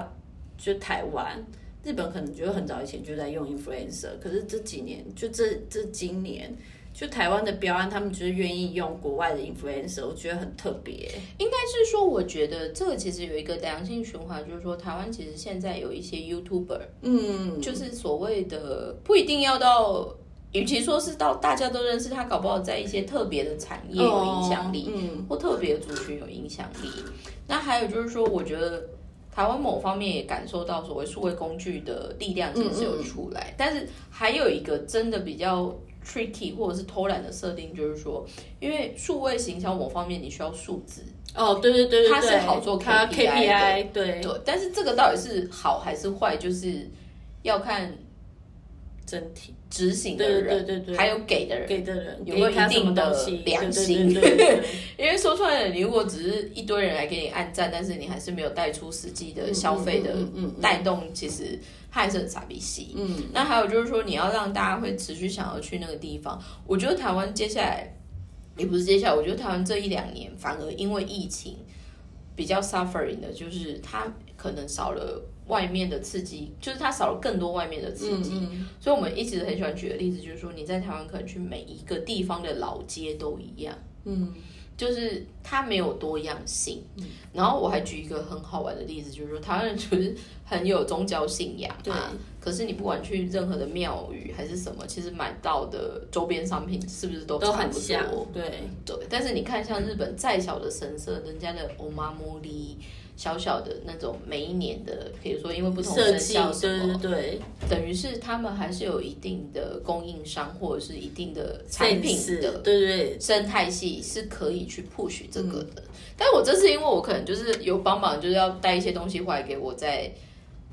就台湾、日本，可能觉得很早以前就在用 influencer，可是这几年就这这今年。就台湾的标案，他们就是愿意用国外的 influencer，我觉得很特别。应该是说，我觉得这个其实有一个良性循环，就是说台湾其实现在有一些 YouTuber，嗯，就是所谓的不一定要到，与其说是到大家都认识他，搞不好在一些特别的产业有影响力，哦嗯，或特别的族群有影响力。那还有就是说，我觉得台湾某方面也感受到所谓数位工具的力量其实有出来，但是还有一个真的比较 tricky 或者是偷懒的设定，就是说，因为数位行销某方面你需要数字，哦，对对对对，它是好做它 KPI KPI 对。对，但是这个到底是好还是坏，就是要看整体执行的人，对对对对还有给的人。给的人有没有一定的良心。对对对对对。因为说穿了，你如果只是一堆人来给你按赞，但是你还是没有带出实际的消费的嗯。带动，其实它还是很傻逼戏。嗯，那还有就是说，你要让大家会持续想要去那个地方。我觉得台湾接下来也不是接下来，我觉得台湾这一两年反而因为疫情比较 suffering 的，就是它可能少了外面的刺激，就是它少了更多外面的刺激。嗯所以我们一直很喜欢举的例子就是说，你在台湾可能去每一个地方的老街都一样。嗯就是它没有多样性。然后我还举一个很好玩的例子，就是说台湾人就是很有宗教信仰对嘛，可是你不管去任何的庙宇还是什么，其实买到的周边商品是不是都都差不很像多？，对，对，但是你看，像日本再小的神社，人家的欧妈莫利，小小的那种每一年的，比如说因为不同生肖什对么对，对，等于是他们还是有一定的供应商或者是一定的产品的对对生态系是可以去 push 这个嗯。的。但我这次因为我可能就是有帮忙，就是要带一些东西回来给我在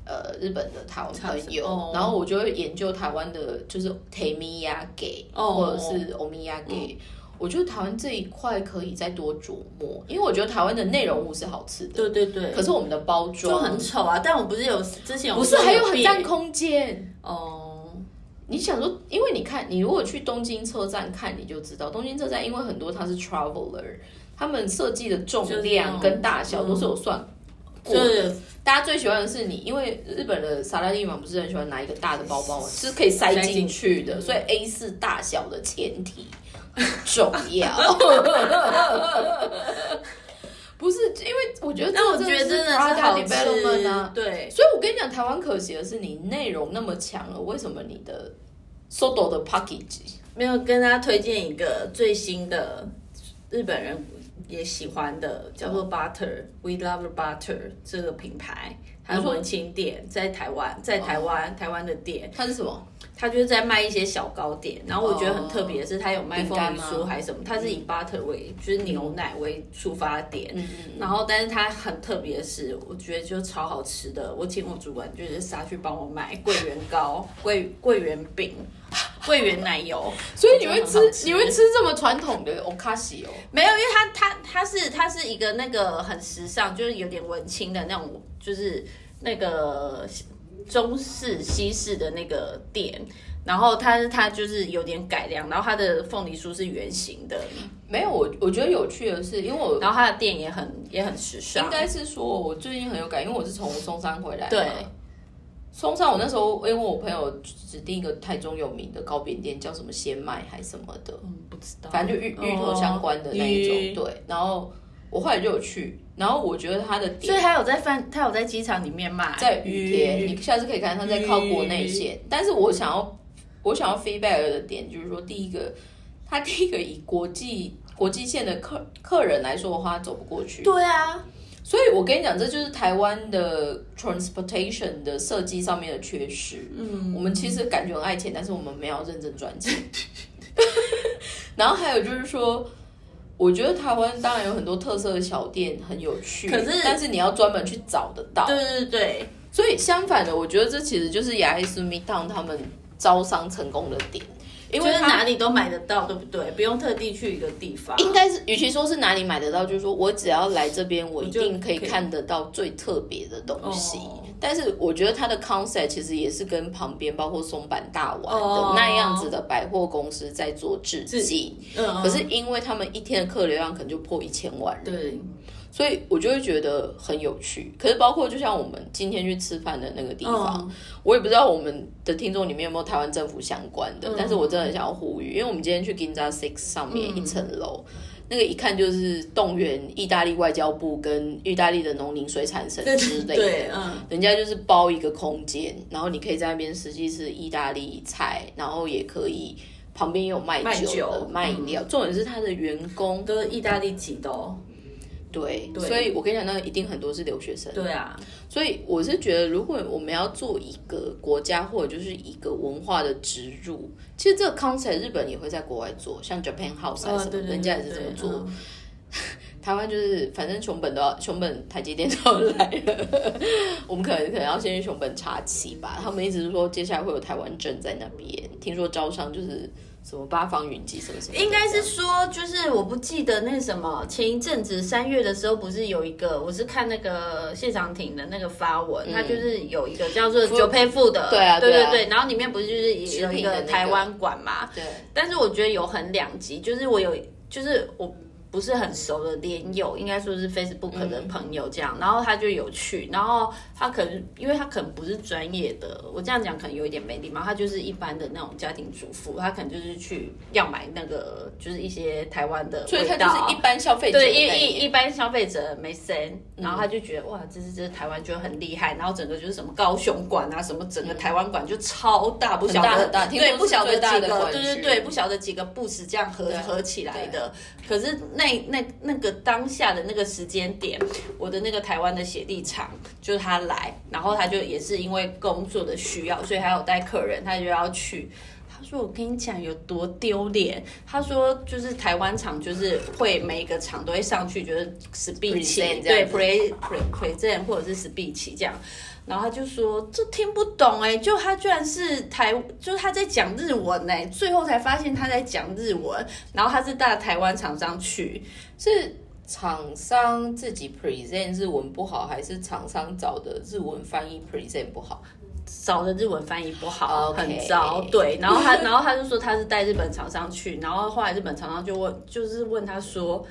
呃日本的台湾朋友，哦。然后我就会研究台湾的，就是 Temi 呀给，哦或者是 Omiya 给。我觉得台湾这一块可以再多琢磨，因为我觉得台湾的内容物是好吃的，对对对，可是我们的包装就很丑啊。但我不是有之前有不是还有很占空间。哦，你想说，因为你看，你如果去东京车站看，你就知道，东京车站因为很多它是 traveler，他们设计的重量跟大小都是有算过的。就是大家最喜欢的是你，因为日本的萨拉利玛不是很喜欢拿一个大的包包？是可以塞进去的，所以 A 四大小的前提很重要。不是，因为我觉得这但我觉得真的是好 development 啊，，对，所以我跟你讲，台湾可惜的是你内容那么强了，为什么你的 Sodo 的 package 没有跟大家推荐一个最新的日本人也喜欢的，叫做 Butter，We Love Butter 这个品牌，它是文青店，在台湾，在台湾、台湾的店，它是什么？它就是在卖一些小糕点，然后我觉得很特别的是，它有卖凤梨酥还是什么，它是以 butter 为就是牛奶为出发点，嗯然后但是它很特别的是，我觉得就超好吃的，我请我主管就是杀去帮我买桂圆糕、桂桂圆饼、桂圆奶油，所以你会吃你会吃这么传统的 okashi 哦？没有，因为它它它是它是一个那个很时尚，就是有点文青的那种，就是那个中式西式的那个店。然后它它就是有点改良，然后它的凤梨酥是圆形的，没有，我我觉得有趣的是，因为我然后它的店也很也很时尚，应该是说我最近很有感，因为我是从松山回来。对松山我那时候因为我朋友指定一个台中有名的糕饼店，叫什么鲜麦还是什么的，嗯不知道，反正就芋芋头相关的那一种。芋对，然后我后来就有去，然后我觉得它的点所以他有在饭，他有在机场里面卖，在雨天，你下次可以看，他在靠国内线。但是我想要，我想要 feedback 的点就是说，第一个，他第一个以国际国际线的客客人来说的话，它走不过去。对啊，所以我跟你讲，这就是台湾的 transportation 的设计上面的缺失。嗯，我们其实感觉很爱钱，但是我们没有认真赚钱。然后还有就是说。我觉得台湾当然有很多特色的小店很有趣，可是但是你要专门去找得到。对对对，所以相反的，我觉得这其实就是雅伊斯密当他们招商成功的点，因就是为他哪里都买得到，对不对？不用特地去一个地方。应该是，与其说是哪里买得到，就是说我只要来这边，我一定可以看得到最特别的东西。哦但是我觉得它的 concept 其实也是跟旁边包括松坂大丸的哦那样子的百货公司在做致敬。嗯，可是因为他们一天的客流量可能就破一千万人，对，所以我就会觉得很有趣。可是包括就像我们今天去吃饭的那个地方，嗯我也不知道我们的听众里面有没有台湾政府相关的，嗯但是我真的很想要呼吁，因为我们今天去 Ginza Six 上面嗯一层楼。那个一看就是动员意大利外交部跟意大利的农林水产省之类对，的，嗯，人家就是包一个空间，然后你可以在那边实际是意大利菜，然后也可以旁边有卖酒的、卖酒卖饮料。重点是他的员工，都是意大利籍的哦。对，对所以我跟你讲，那个一定很多是留学生。对啊，所以我是觉得，如果我们要做一个国家或者就是一个文化的植入，其实这个 concept 日本也会在国外做，像 Japan House 啊什么，哦对对对人家也是这么做。嗯 台湾就是反正熊本都要，熊本台积电都要来了，我们可能可能要先去熊本插旗吧。他们一直是说接下来会有台湾镇在那边，听说招商就是什么八方云集什么什么，应该是说，就是我不记得那什么，前一阵子三月的时候，不是有一个，我是看那个谢长廷的那个发文，他就是有一个叫做九配富的，对啊对啊。对对，然后里面不是就是有一个。台湾馆嘛，对。但是我觉得有很两极，就是我有，就是我不是很熟的连友，应该说是 Facebook 的朋友这样，然后他就有去，然后他可能因为他可能不是专业的，我这样讲可能有一点没礼貌，他就是一般的那种家庭主妇，他可能就是去要买那个就是一些台湾的所以他就是一般消费者的对，一一一般消费者没 sen，然后他就觉得、哇，这是这是台湾就很厉害，然后整个就是什么高雄馆啊，什么整个台湾馆就超大，不晓得很大很大对，不晓得几个，对对对，不晓得几个 booth 这样合合起来的。可是那那那那个当下的那个时间点，我的那个台湾的鞋地厂就是他来，然后他就也是因为工作的需要，所以他有带客人，他就要去。他说：“我跟你讲有多丢脸。”他说：“就是台湾厂，就是会每一个厂都会上去，就是 speech，对 pre pre present 或者是 speech 这样。”然后他就说：“这听不懂哎，就他居然是台，就是他在讲日文哎，最后才发现他在讲日文。然后他是带台湾厂商去，是厂商自己 present 日文不好，还是厂商找的日文翻译 present 不好？”找的日文翻译不好，很糟。对，然后他，然后他就说他是带日本厂商去，然后后来日本厂商就问，就是问他说，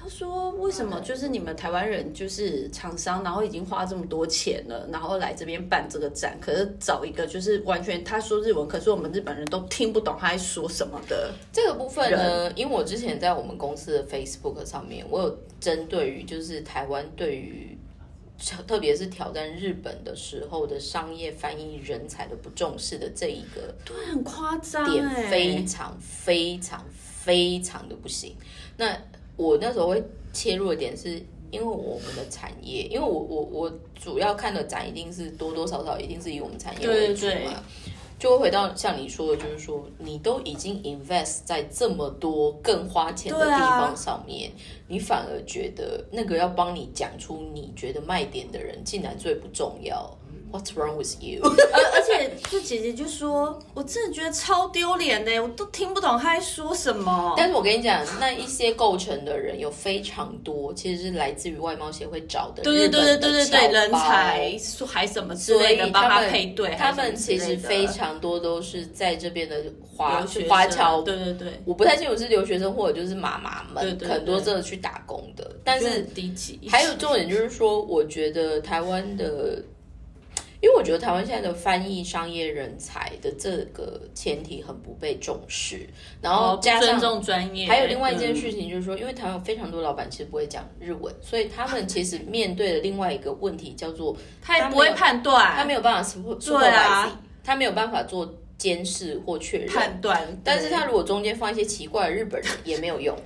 他说为什么就是你们台湾人就是厂商，然后已经花这么多钱了，然后来这边办这个展，可是找一个就是完全他说日文，可是我们日本人都听不懂他在说什么的这个部分呢？因为我之前在我们公司的 Facebook 上面，我有针对于就是台湾对于。特别是挑战日本的时候的商业翻译人才的不重视的这一个，对，很夸张，点非常非常非常的不行。那我那时候会切入的点是因为我们的产业，因为我我我主要看的展一定是多多少少一定是以我们产业为主嘛。就会回到像你说的，就是说你都已经 invest 在这么多更花钱的地方上面，你反而觉得那个要帮你讲出你觉得卖点的人，竟然最不重要。What's wrong with you？而 而且，就姐姐就说，我真的觉得超丢脸的，我都听不懂她在说什么。但是我跟你讲，那一些构成的人有非常多，其实是来自于外貌协会找的，对对对对对对人才，还什么之类的，帮他配对。他们其实非常多都是在这边的华华侨，对对对，我不太清楚是留学生或者就是妈妈们，很多真的去打工的。但是低级。还有重点就是说，我觉得台湾的。因为我觉得台湾现在的翻译商业人才的这个前提很不被重视，然后加上尊重专业，还有另外一件事情就是说，因为台湾有非常多老板其实不会讲日文，所以他们其实面对的另外一个问题叫做他也不会判断，他没有办法说对啊，他没有办法做。监视或确认判断，但是他如果中间放一些奇怪的日本人也没有用。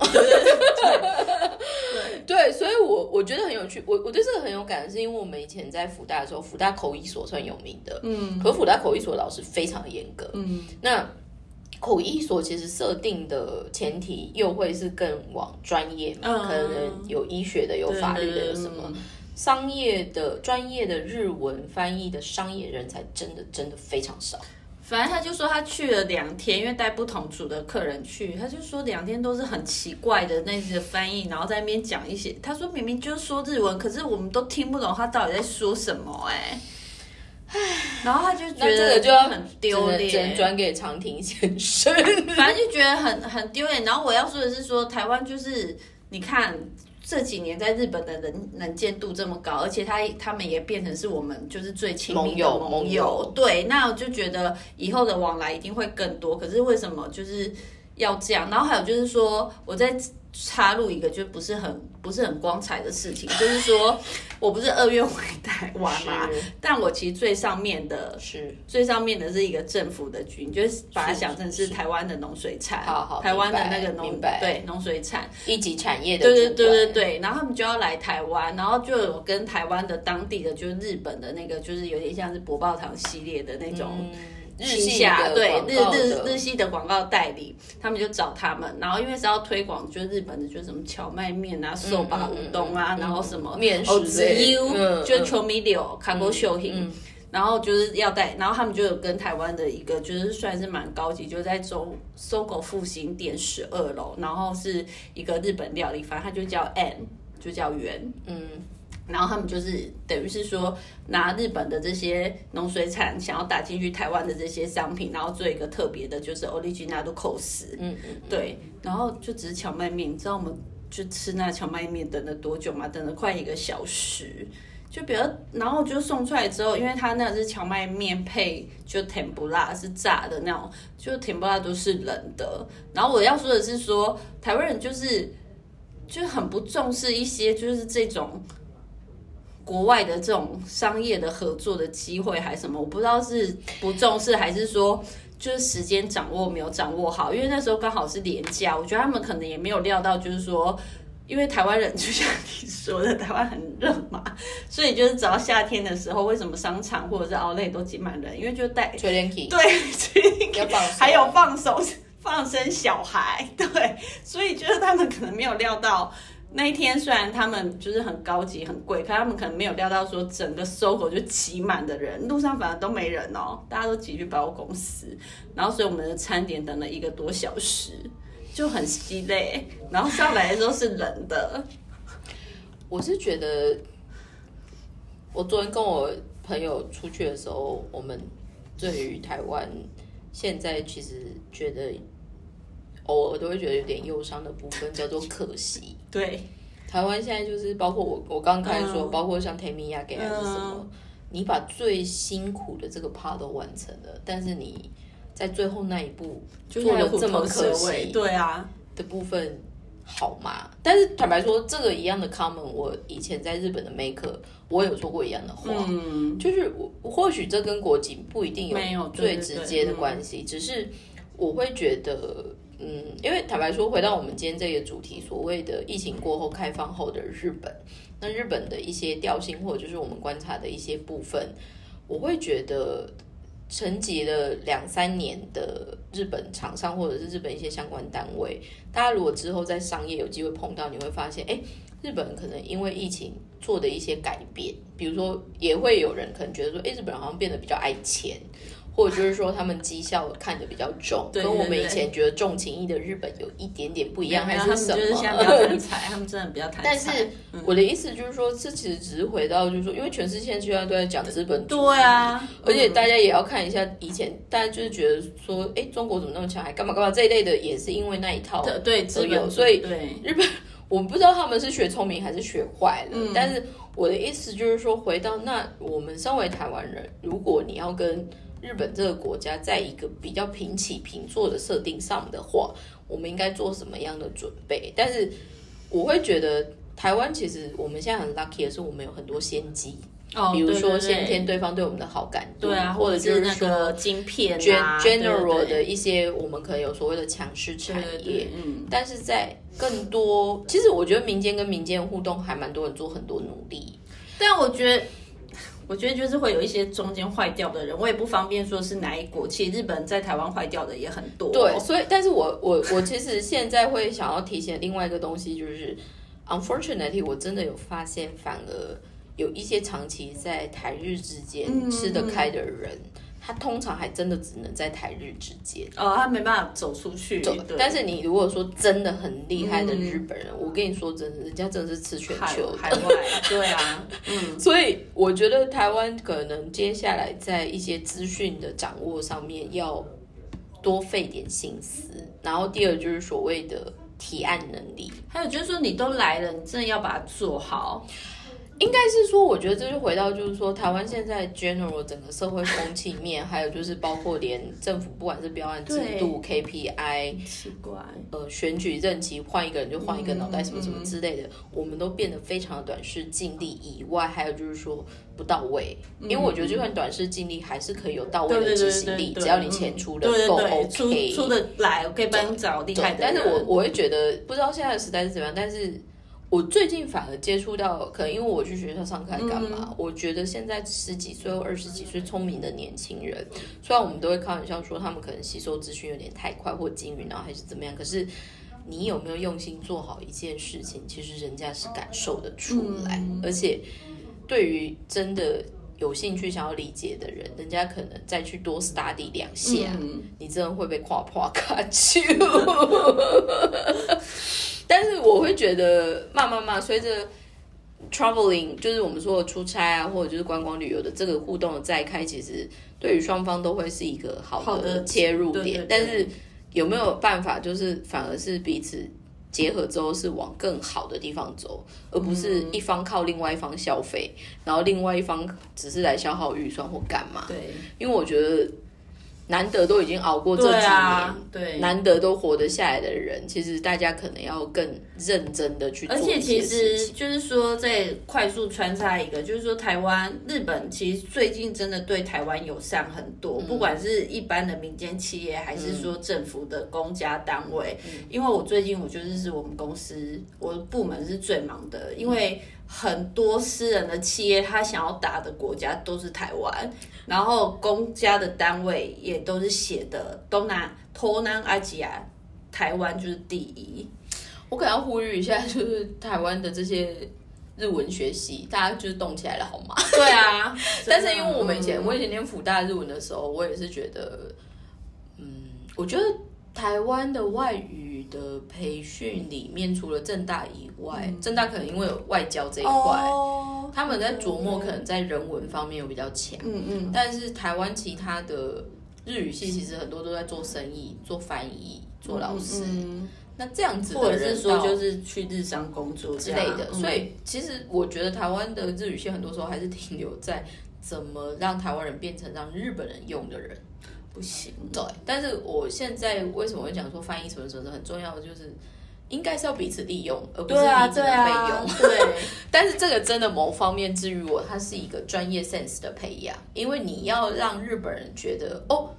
对，所以，我我觉得很有趣。我我对这个很有感，是因为我们以前在福大的时候，福大口译所算有名的，嗯，可福大口译所老师非常的严格，嗯，那口译所其实设定的前提又会是更往专业嘛，可能有医学的，有法律的，有什么商业的专业的日文翻译的商业人才，真的真的非常少。反正他就说他去了两天，因为带不同组的客人去，他就说两天都是很奇怪的那些翻译，然后在那边讲一些。他说明明就是说日文，可是我们都听不懂他到底在说什么。哎，唉，然后他就觉得这个就要很丢脸，转给长亭先生。反正就觉得很很丢脸。然后我要说的是，说台湾就是你看。这几年在日本的人能见度这么高，而且他他们也变成是我们就是最亲密的盟友。对，那我就觉得以后的往来一定会更多。可是为什么就是要这样？然后还有就是说，我在。插入一个就不是很不是很光彩的事情，就是说我不是二月回台湾嘛，但我其实最上面的是最上面的是一个政府的军，就是把它想成是台湾的农水产，好好台湾的那个农对农水产一级产业的，对对对对对，然后他们就要来台湾，然后就有跟台湾的当地的就是日本的那个就是有点像是博报堂系列的那种。日系的对日日日系的广告代理，他们就找他们，然后因为是要推广，就是日本的，就是什么荞麦面啊、寿把乌冬啊，然后什么面食类，就是 c h o m i l o 卡波秀 hình，然后就是要带，然后他们就有跟台湾的一个，就是算是蛮高级，就在中搜狗复兴店十二楼，然后是一个日本料理，反正它就叫 N，就叫圆，嗯。然后他们就是等于是说拿日本的这些农水产，想要打进去台湾的这些商品，然后做一个特别的，就是 original 的 cos，嗯嗯，对，然后就只是荞麦面，你知道我们就吃那荞麦面等了多久吗？等了快一个小时，就比较，然后就送出来之后，因为它那是荞麦面配就甜不辣，是炸的那种，就甜不辣都是冷的。然后我要说的是说，台湾人就是就很不重视一些就是这种。国外的这种商业的合作的机会还是什么，我不知道是不重视还是说就是时间掌握没有掌握好，因为那时候刚好是年假，我觉得他们可能也没有料到，就是说。因为台湾人就像你说的，台湾很热嘛，所以就是只要夏天的时候，为什么商场或者是奥莱都挤满人？因为就带对，吹冷气，还有放手放生小孩，对，所以就是他们可能没有料到那一天，虽然他们就是很高级很贵，可他们可能没有料到说整个搜狗就挤满的人，路上反而都没人哦，大家都挤去包公司，然后所以我们的餐点等了一个多小时。就很稀累，然后上来的时候是冷的。我是觉得，我昨天跟我朋友出去的时候，我们对于台湾现在其实觉得偶尔都会觉得有点忧伤的部分，叫做可惜。对，台湾现在就是包括我，我刚开始说，包括像 Tamiya 给还是什么，你把最辛苦的这个 part 都完成了，但是你。在最后那一步做的这么可惜，对啊。的部分好吗？但是坦白说，这个一样的 common，我以前在日本的 maker，我有说过一样的话，嗯，就是我或许这跟国籍不一定有最直接的关系，只是我会觉得，嗯，因为坦白说，回到我们今天这个主题，所谓的疫情过后开放后的日本，那日本的一些调性或者就是我们观察的一些部分，我会觉得。沉寂了两三年的日本厂商，或者是日本一些相关单位，大家如果之后在商业有机会碰到，你会发现，哎，日本可能因为疫情做的一些改变，比如说，也会有人可能觉得说，哎，日本好像变得比较爱钱。或者就是说，他们绩效看得比较重，跟我们以前觉得重情义的日本有一点点不一样，还是什么？就是现在比较 贪财，他们真的比较贪财。但是我的意思就是说，这其实只是回到，就是说，因为全世界现在都在讲资本主义，对啊，而且大家也要看一下以前，大家就是觉得说，哎，中国怎么那么强，还干嘛干嘛这一类的，也是因为那一套对资本，所以日本我不知道他们是学聪明还是学坏了。但是我的意思就是说，回到那我们身为台湾人，如果你要跟日本这个国家在一个比较平起平坐的设定上的话，我们应该做什么样的准备？但是我会觉得台湾其实我们现在很 lucky 的是，我们有很多先机，比如说先天对方对我们的好感度，对啊，或者就是说晶片，general 的一些我们可能有所谓的强势产业。嗯，但是在更多，其实我觉得民间跟民间互动还蛮多人做很多努力，但我觉得。我觉得就是会有一些中间坏掉的人，我也不方便说是哪一国。其实日本在台湾坏掉的也很多。对，所以，但是我我我其实现在会想要提醒另外一个东西，就是 unfortunately，我真的有发现，反而有一些长期在台日之间吃得开的人。他通常还真的只能在台日之间哦，他没办法走出去。走，但是你如果说真的很厉害的日本人，我跟你说真的，人家真的是吃全球海外。对啊，嗯，所以我觉得台湾可能接下来在一些资讯的掌握上面要多费点心思。然后第二就是所谓的提案能力，还有就是说你都来了，你真的要把它做好。应该是说，我觉得这就回到，就是说，台湾现在 general 整个社会风气面，还有就是包括连政府不管是标案制度、KPI，奇怪，呃，选举任期换一个人就换一个脑袋，什么什么之类的，我们都变得非常的短视、尽力以外，还有就是说不到位。因为我觉得就算短视、尽力，还是可以有到位的执行力，只要你钱出的够 OK，出的来，我可以帮你找厉害的。但是我我会觉得，不知道现在的时代是怎么样，但是。我最近反而接触到，可能因为我去学校上课干嘛？我觉得现在十几岁或二十几岁聪明的年轻人，虽然我们都会开玩笑说他们可能吸收资讯有点太快或精于，然后还是怎么样，可是你有没有用心做好一件事情，其实人家是感受得出来。而且对于真的有兴趣想要理解的人，人家可能再去多 study 两下，你真的会被夸夸卡丘。但是我会觉得，慢慢慢随着 traveling，就是我们说的出差啊，或者就是观光旅游的这个互动的再开，其实对于双方都会是一个好的切入点。但是有没有办法，就是反而是彼此结合之后是往更好的地方走，而不是一方靠另外一方消费，然后另外一方只是来消耗预算或干嘛？对，因为我觉得难得都已经熬过这几对年，啊，对，难得都活得下来的人，其实大家可能要更认真的去做而且一些其事情。实就是说，在快速穿插一个，就是说台湾、日本其实最近真的对台湾友善很多，嗯不管是一般的民间企业，还是说政府的公家单位。嗯因为我最近我就是是我们公司，我的部门是最忙的，因为很多私人的企业他想要打的国家都是台湾，然后公家的单位也都是写的东南、东南亚吉亚，台湾就是第一。我可能要呼吁一下，就是台湾的这些日文学习，大家就是动起来了好吗？对啊，但是因为我们以前，嗯我以前念辅大日文的时候，我也是觉得，嗯，我觉得台湾的外语的培训里面，除了正大以外，正大可能因为有外交这一块，哦他们在琢磨可能在人文方面有比较强，嗯嗯，但是台湾其他的日语系其实很多都在做生意、做翻译、做老师，嗯那这样子或者是说就是去日商工作之类的。所以其实我觉得台湾的日语系很多时候还是停留在怎么让台湾人变成让日本人用的人。不行。对，但是我现在为什么会讲说翻译什么什么很重要的，就是应该是要彼此利用，而不是对啊，你只对能被用。啊，对，但是这个真的某方面至于我，它是一个专业 sense 的培养，因为你要让日本人觉得哦。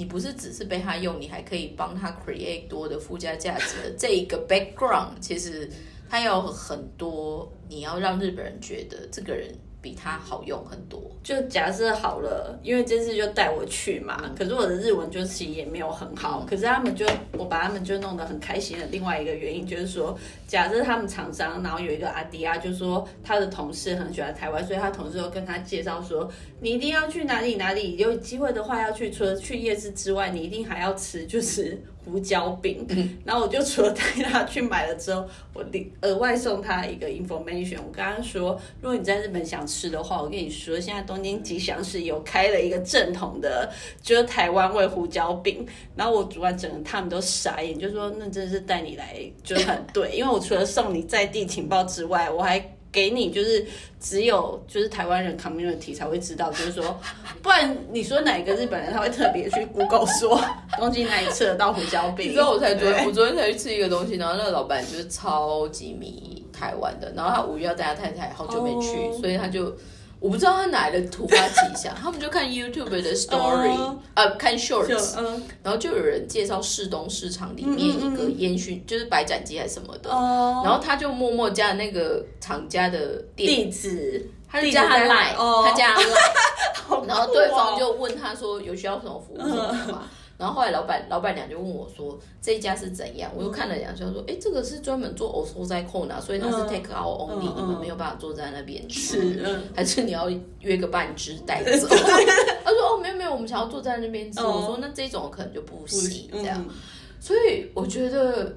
你不是只是被他用，你还可以帮他 create 多的附加价值的这一个 background，其实他有很多，你要让日本人觉得这个人比它好用很多。就假设好了，因为这次就带我去嘛，可是我的日文就其实也没有很好，可是他们就我把他们就弄得很开心的另外一个原因就是说，假设他们厂商，然后有一个阿迪亚就说他的同事很喜欢台湾，所以他同事就跟他介绍说，你一定要去哪里哪里，有机会的话要去，除了去夜市之外，你一定还要吃就是胡椒饼。然后我就除了带他去买了之后，我另额外送他一个 information，我跟他说，如果你在日本想吃的话，我跟你说，现在东京吉祥寺有开了一个正统的，就是台湾味胡椒饼。然后我主管整个他们都傻眼，就说那真是带你来就是很对，因为我除了送你在地情报之外，我还。给你就是只有就是台湾人 community 才会知道，就是说，不然你说哪个日本人他会特别去 Google 说东京哪里吃得到胡椒饼？你知道我才昨天，我昨天才去吃一个东西，然后那个老板就是超级迷台湾的，然后他五月要带他太太，好久没去，哦所以他就我不知道他哪来的突发奇想，他们就看 YouTube 的 story，、哦呃，看 shorts，嗯。然后就有人介绍市东市场里面一个烟熏，就是白斩鸡还是什么的，哦，然后他就默默加那个厂家的地址，他就加他地址在 line，、哦他加他 line，然后对方就问他说有需要什么服务什么的嘛。然后后来老板老板娘就问我说这一家是怎样，我又看了两下说，哎，这个是专门做 s o 在控的，所以它是嗯 take out only，、你们没有办法坐在那边吃，还是你要约个半只带 走？他说哦没有没有，我们想要坐在那边吃。哦我说那这种可能就不行这样，嗯所以我觉得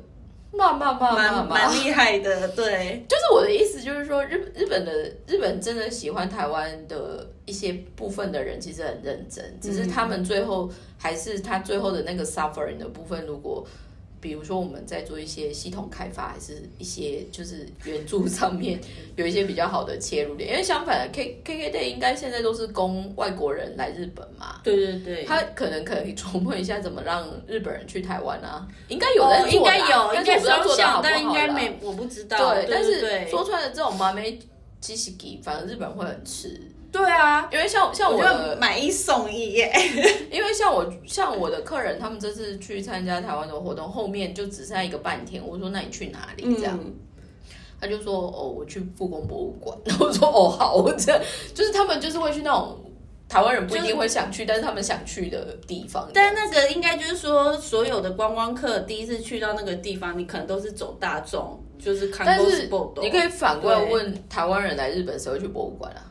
慢慢慢慢蛮慢蛮厉害的，对，就是我的意思，就是说日日本的日本真的喜欢台湾的一些部分的人，其实很认真，只是他们最后还是他最后的那个 suffering 的部分，如果。比如说我们在做一些系统开发，还是一些就是援助上面有一些比较好的切入点，因为相反的 K K K Day 应该现在都是供外国人来日本嘛，对对对，他可能可以琢磨一下怎么让日本人去台湾啊，应该有哦人应该有，应该有想，做的好不好但应该没，我不知道，对，对，但是说出来的这种麻梅鸡西给，反而日本人会很吃，对啊，因为像像我觉我的得买一送一耶，因为像我像我的客人，他们这次去参加台湾的活动，后面就只剩下一个半天。我说那你去哪里？这样，嗯他就说哦，我去故宫博物馆。然 后我说哦好，我这就是他们就是会去那种台湾人不一定会想去，但是他们想去的地方。但那个应该就是说，所有的观光客第一次去到那个地方，你可能都是走大众，就是看但是你可以反过来对问台湾人来日本谁会去博物馆啊？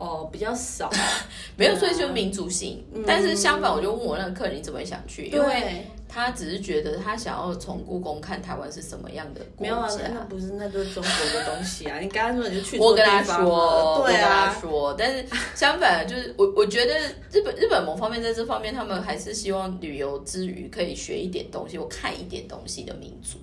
哦，比较少，没有，对啊所以就民族性。但是相反，我就问我那个客人，你怎么会想去？因为，他只是觉得他想要从故宫看台湾是什么样的国没有啊，不是那都是中国的东西啊！你刚刚说你就去错我跟他说，了对我跟他啊，说，但是相反，就是我我觉得日本日本某方面在这方面，他们还是希望旅游之余可以学一点东西，我看一点东西的民族。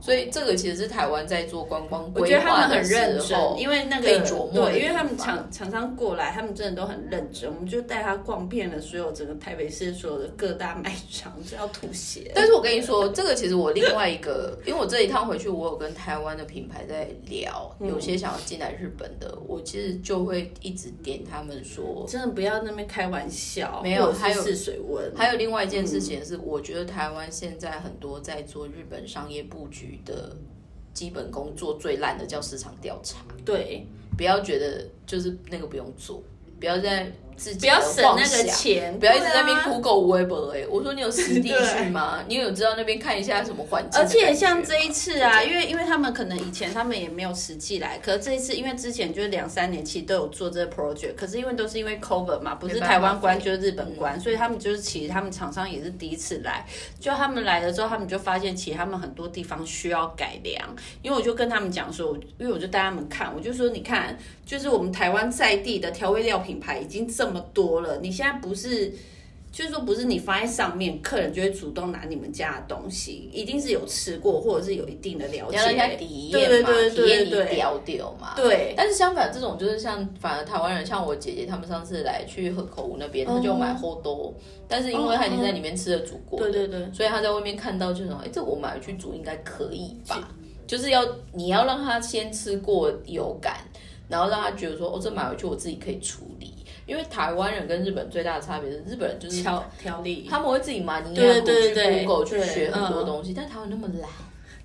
所以这个其实是台湾在做观光我觉规划的得他们很认时候真，，因为那个琢磨对，因为他们厂厂商过来，他们真的都很认真，我们就带他逛遍了所有整个台北市所有的各大卖场，就要吐血。但是我跟你说，这个其实我另外一个，因为我这一趟回去，我有跟台湾的品牌在聊，嗯。有些想要进来日本的，我其实就会一直点他们说，真的不要那边开玩笑，没有还有试水温，还有另外一件事情是，我觉得台湾现在很多在做日本商业布局的基本工作最烂的叫市场调查，对，不要觉得就是那个不用做，不要在自己不要省那个钱，不要一直在那边 Google 微博哎，我说你有实地 对。去吗？你有知道那边看一下什么环境而？且像这一次啊，因为因为他们可能以前他们也没有实际来，可是这一次因为之前就是两三年其实都有做这个 project，可是因为都是因为 cover 嘛，不是台湾关就是日本关，所以他们就是其实他们厂商也是第一次来，就他们来了之后，他们就发现其实他们很多地方需要改良，因为我就跟他们讲说，因为我就带他们看，我就说你看，就是我们台湾在地的调味料品牌已经这么多了，你现在不是。就是说，不是你放在上面，客人就会主动拿你们家的东西，一定是有吃过，或者是有一定的了解。体对验嘛，对对体验你屌屌嘛。对，但是相反，这种就是像反而台湾人，像我姐姐他们上次来去河口湖那边，他就买厚多，但是因为他已经在里面吃了煮过的，对对对，所以他在外面看到这种，哎，这我买回去煮应该可以吧？就是要你要让他先吃过有感，然后让他觉得说，哦，这买回去我自己可以处理。因为台湾人跟日本最大的差别是，日本人就是条条理。他们会自己买营对养股去 Google 去学很多嗯东西，但台湾那么懒。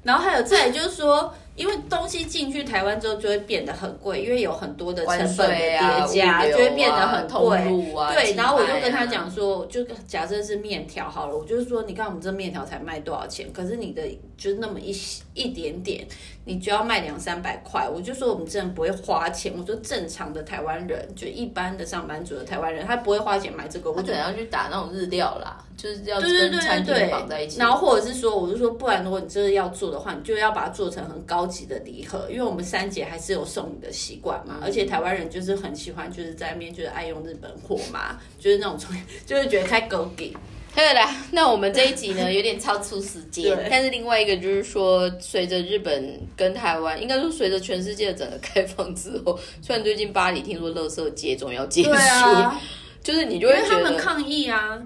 然后还有再来就是说，因为东西进去台湾之后就会变得很贵，因为有很多的成本的叠加，就会变得啊很通贵。啊，对，然后我就跟他讲说，就假设是面条好了，我就是说，你看我们这面条才卖多少钱，可是你的就是那么一一点点，你就要卖两三百块，我就说我们真的不会花钱。我说正常的台湾人，就一般的上班族的台湾人，他不会花钱买这个，我就他可能要去打那种日料啦，就是要跟餐对厅绑在一起。然后或者是说，我就说，不然如果你真的要做的话，你就要把它做成很高级的礼盒，因为我们三节还是有送礼的习惯嘛。而且台湾人就是很喜欢，就是在那边就是爱用日本货嘛，就是那种就是觉得太狗给。对啦，那我们这一集呢有点超出时间对，但是另外一个就是说，随着日本跟台湾，应该说随着全世界的整个开放之后，虽然最近巴黎听说乐色节总要结束，就是你就会觉得。他们抗议啊，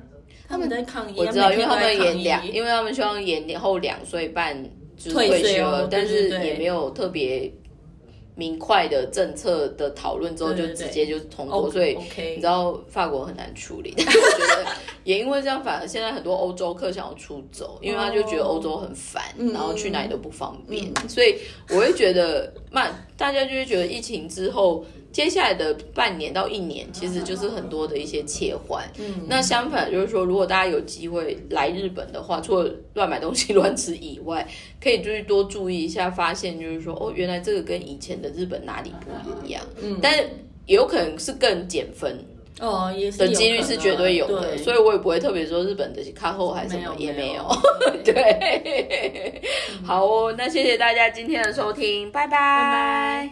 他们在抗议，我知道，因为他们延两，因为他们希望延后两岁半就是退退休，但是也没有特别明快的政策的讨论之后，就直接就通过所以你知道法国很难处理。但是我觉得也因为这样，反而现在很多欧洲客想要出走，因为他就觉得欧洲很烦，嗯然后去哪里都不方便，所以我会觉得，慢大家就会觉得疫情之后。接下来的半年到一年，其实就是很多的一些切换。嗯，那相反就是说，如果大家有机会来日本的话，除了乱买东西、乱吃以外，可以就是多注意一下，发现就是说，哦，原来这个跟以前的日本哪里不一样。嗯，但是也有可能是更减分哦，也是的有几率是绝对有的，所以我也不会特别说日本的卡后还是什么也没有。对，对，好哦，那谢谢大家今天的收听，拜拜。拜拜。